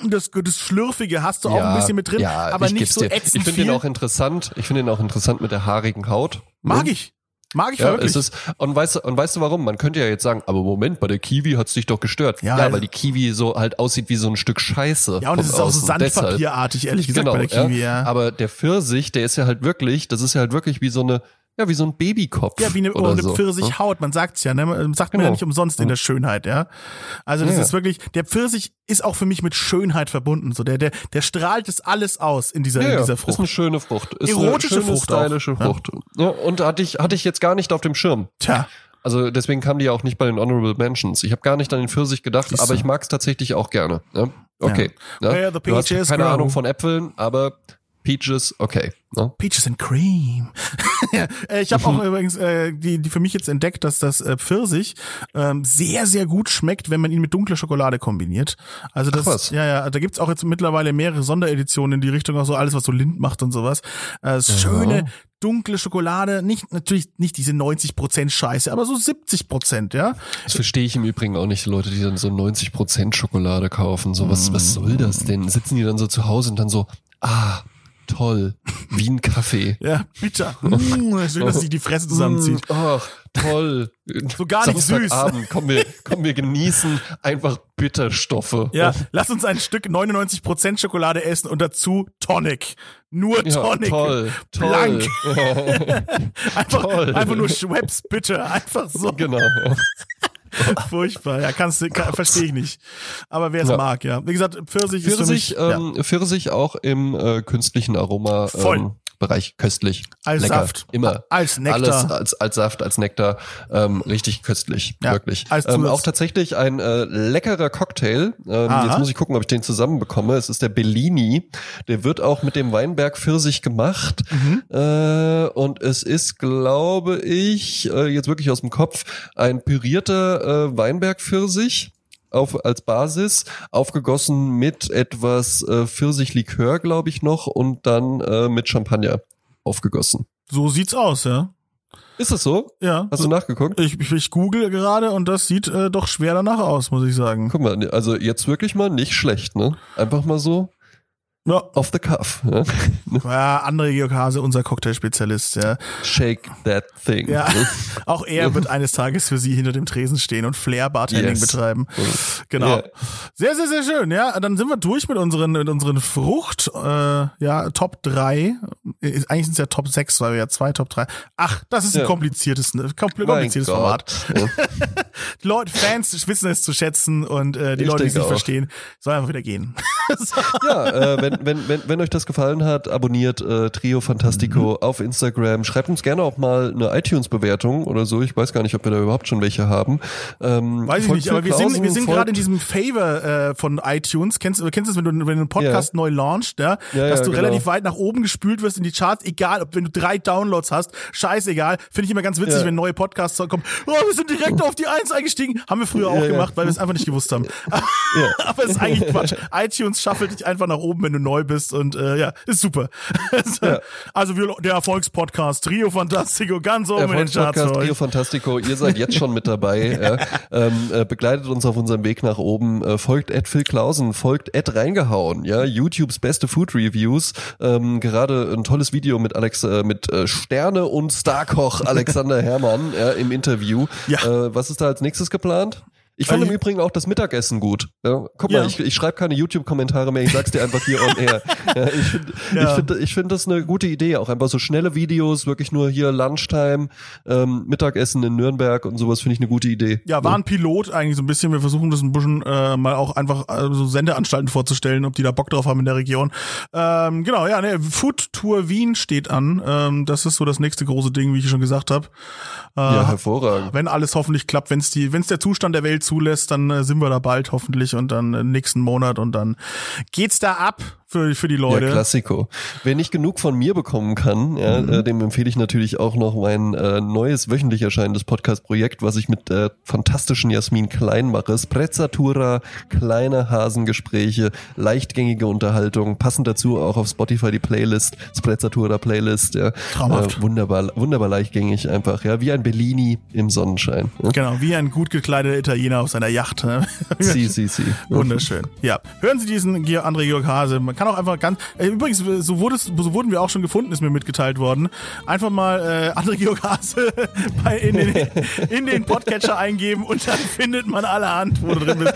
das, das Schlürfige hast du ja, auch ein bisschen mit drin, ja, aber nicht so ätzend Ich finde ihn auch interessant. Ich finde ihn auch interessant mit der haarigen Haut. Mag ich. Mag ich ja, wirklich. Ist, und, weißt, und weißt du warum? Man könnte ja jetzt sagen, aber Moment, bei der Kiwi hat's dich doch gestört. Ja, ja weil die Kiwi so halt aussieht wie so ein Stück Scheiße. Ja, und es ist auch so sandpapierartig, ehrlich gesagt, genau, bei der Kiwi, ja. ja. Aber der Pfirsich, der ist ja halt wirklich, das ist ja halt wirklich wie so eine, ja, wie so ein Babykopf. Ja, wie eine, oder eine so. Pfirsichhaut, man sagt's ja, ne? Man sagt genau. man ja nicht umsonst in der Schönheit, ja. Also das ja. ist wirklich, der Pfirsich ist auch für mich mit Schönheit verbunden. So, der, der, der strahlt es alles aus in dieser, ja, in dieser Frucht. Ist eine schöne Frucht. Ist Erotische eine schöne, Frucht. Stylische auch. Frucht. Ja. und hatte ich, hatte ich jetzt gar nicht auf dem Schirm. Tja. Also deswegen kam die ja auch nicht bei den Honorable Mentions. Ich habe gar nicht an den Pfirsich gedacht, aber ich mag's tatsächlich auch gerne. Ja? Okay. Ja. Ja. Du hast keine grow. Ahnung von Äpfeln, aber Peaches, okay. No? Peaches and Cream. ja, äh, ich habe auch übrigens äh, die, die für mich jetzt entdeckt, dass das äh, Pfirsich ähm, sehr, sehr gut schmeckt, wenn man ihn mit dunkler Schokolade kombiniert. Also das, ja, ja, da gibt's auch jetzt mittlerweile mehrere Sondereditionen in die Richtung, auch so alles, was so Lind macht und sowas. Äh, schöne, dunkle Schokolade, nicht natürlich nicht diese 90 Prozent Scheiße, aber so 70 Prozent, ja. Das verstehe ich im Übrigen auch nicht, Leute, die dann so 90 Prozent Schokolade kaufen. So was, was soll das denn? Sitzen die dann so zu Hause und dann so, ah, toll. Wie ein Kaffee. Ja, bitter. Mm, schön, dass sich die Fresse zusammenzieht. Ach, toll. So gar nicht süß. Abend, komm wir, komm wir genießen einfach Bitterstoffe. Ja, lass uns ein Stück 99% Schokolade essen und dazu Tonic. Nur Tonic. Ja, toll, toll. Blank. einfach, toll. einfach nur Schweppes, bitte. Einfach so. Genau. Furchtbar, ja, kannst du, kann, verstehe ich nicht. Aber wer es ja. mag, ja. Wie gesagt, Pfirsich, Pfirsich ist für mich, ähm, ja. Pfirsich auch im äh, künstlichen Aroma. Voll. Ähm, Bereich köstlich. Als Lecker. Saft. Immer. Als Nektar. Alles als, als Saft, als Nektar. Ähm, richtig köstlich. Ja, wirklich. Ähm, auch tatsächlich ein äh, leckerer Cocktail. Ähm, jetzt muss ich gucken, ob ich den zusammenbekomme. Es ist der Bellini. Der wird auch mit dem Weinberg Pfirsich gemacht. Mhm. Äh, und es ist, glaube ich, äh, jetzt wirklich aus dem Kopf, ein pürierter äh, Weinberg Pfirsich auf, als Basis, aufgegossen mit etwas äh, Pfirsichlikör, glaube ich noch, und dann äh, mit Champagner aufgegossen. So sieht's aus, ja. Ist es so? Ja. Hast du nachgeguckt? Ich, ich, ich google gerade und das sieht äh, doch schwer danach aus, muss ich sagen. Guck mal, also jetzt wirklich mal nicht schlecht, ne? Einfach mal so ja. Off the cuff. Ja, ja André Georg Hase, unser Cocktailspezialist. Ja. Shake that thing. Ja. Auch er wird eines Tages für Sie hinter dem Tresen stehen und Flair Bartending yes. betreiben. Genau. Yeah. Sehr, sehr, sehr schön. Ja, dann sind wir durch mit unseren, mit unseren Frucht, äh, ja, Top 3. Eigentlich sind es ja Top 6, weil wir ja zwei Top 3. Ach, das ist ein ja. kompliziertes, kompliziertes Format. Ja. die Leute, Fans wissen es zu schätzen und äh, die ich Leute, die es nicht auch. verstehen, sollen einfach wieder gehen. so. Ja, äh, wenn wenn, wenn, wenn euch das gefallen hat, abonniert äh, Trio Fantastico mhm. auf Instagram. Schreibt uns gerne auch mal eine iTunes-Bewertung oder so. Ich weiß gar nicht, ob wir da überhaupt schon welche haben. Ähm, weiß ich nicht, aber wir sind, wir sind gerade in diesem Favor äh, von iTunes. Kennst, kennst du das, wenn du, wenn du einen Podcast yeah. neu launchst, ja? ja dass ja, du genau. relativ weit nach oben gespült wirst in die Charts, egal, ob wenn du drei Downloads hast, scheißegal. Finde ich immer ganz witzig, ja. wenn neue Podcasts kommen. Oh, wir sind direkt auf die Eins eingestiegen. Haben wir früher auch gemacht, weil wir es einfach nicht gewusst haben. aber es ist eigentlich Quatsch. iTunes schaffelt dich einfach nach oben, wenn du neu bist und äh, ja, ist super. ja. Also wir, der Erfolgspodcast Trio Fantastico ganz oben in den Charts. Trio Fantastico, ihr seid jetzt schon mit dabei. ja. ähm, äh, begleitet uns auf unserem Weg nach oben. Äh, folgt Ed Phil Klausen, folgt Ed Reingehauen, ja, YouTubes beste Food Reviews. Ähm, gerade ein tolles Video mit Alex, äh, mit äh, Sterne und Starkoch Alexander Herrmann ja, im Interview. Ja. Äh, was ist da als nächstes geplant? Ich fand im Übrigen auch das Mittagessen gut. Ja, guck ja. mal, ich, ich schreibe keine YouTube-Kommentare mehr, ich sag's dir einfach hier on air. Ja, ich finde ja. ich find, ich find das eine gute Idee, auch einfach so schnelle Videos, wirklich nur hier Lunchtime, ähm, Mittagessen in Nürnberg und sowas finde ich eine gute Idee. Ja, war ein Pilot eigentlich so ein bisschen. Wir versuchen das ein bisschen äh, mal auch einfach äh, so Sendeanstalten vorzustellen, ob die da Bock drauf haben in der Region. Ähm, genau, ja, ne, Food Tour Wien steht an. Ähm, das ist so das nächste große Ding, wie ich schon gesagt habe. Äh, ja, hervorragend. Wenn alles hoffentlich klappt, wenn es die, wenn es der Zustand der Welt zulässt, dann äh, sind wir da bald hoffentlich und dann äh, nächsten Monat und dann geht's da ab. Für, für die Leute. Ja, Klassiko. Wer nicht genug von mir bekommen kann, ja, mhm. äh, dem empfehle ich natürlich auch noch mein äh, neues wöchentlich erscheinendes Podcast-Projekt, was ich mit der fantastischen Jasmin Klein mache. Sprezzatura, kleine Hasengespräche, leichtgängige Unterhaltung, passend dazu auch auf Spotify die Playlist, Sprezzatura Playlist, ja. Traumhaft. Äh, wunderbar, wunderbar leichtgängig einfach, ja, wie ein Bellini im Sonnenschein. Ja? Genau, wie ein gut gekleideter Italiener auf seiner Yacht. Ne? Sie, sie, sie. Wunderschön. Ja, hören Sie diesen André Georg Hase. Man kann auch einfach ganz, äh, übrigens, so, wurde so wurden wir auch schon gefunden, ist mir mitgeteilt worden. Einfach mal äh, André Georg Hase bei, in, den, in den Podcatcher eingeben und dann findet man alle Hand, wo du drin bist.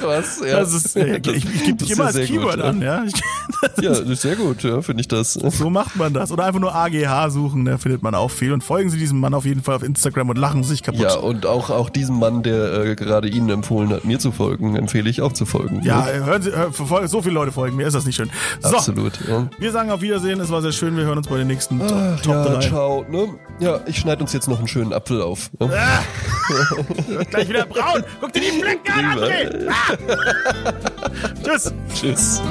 Krass, ja. Das ist, äh, ich, ich gebe dich immer als Keyword gut, an, ja. ja, sehr gut, ja, finde ich das. So macht man das. Oder einfach nur AGH suchen, da findet man auch viel. Und folgen Sie diesem Mann auf jeden Fall auf Instagram und lachen sich kaputt. Ja, und auch, auch diesem Mann, der äh, gerade Ihnen empfohlen hat, mir zu folgen, empfehle ich auch zu folgen. Ja, ne? hören Sie, hör, so viele Leute folgen mir, ist das nicht schön. So, Absolut, ja. Wir sagen auf Wiedersehen, es war sehr schön, wir hören uns bei den nächsten Ach, Top, ja, 3. ciao, ne? Ja, ich schneide uns jetzt noch einen schönen Apfel auf. Ne? Ah, gleich wieder braun. Guck dir die Flecken an, André. Ah. Tschüss. Tschüss.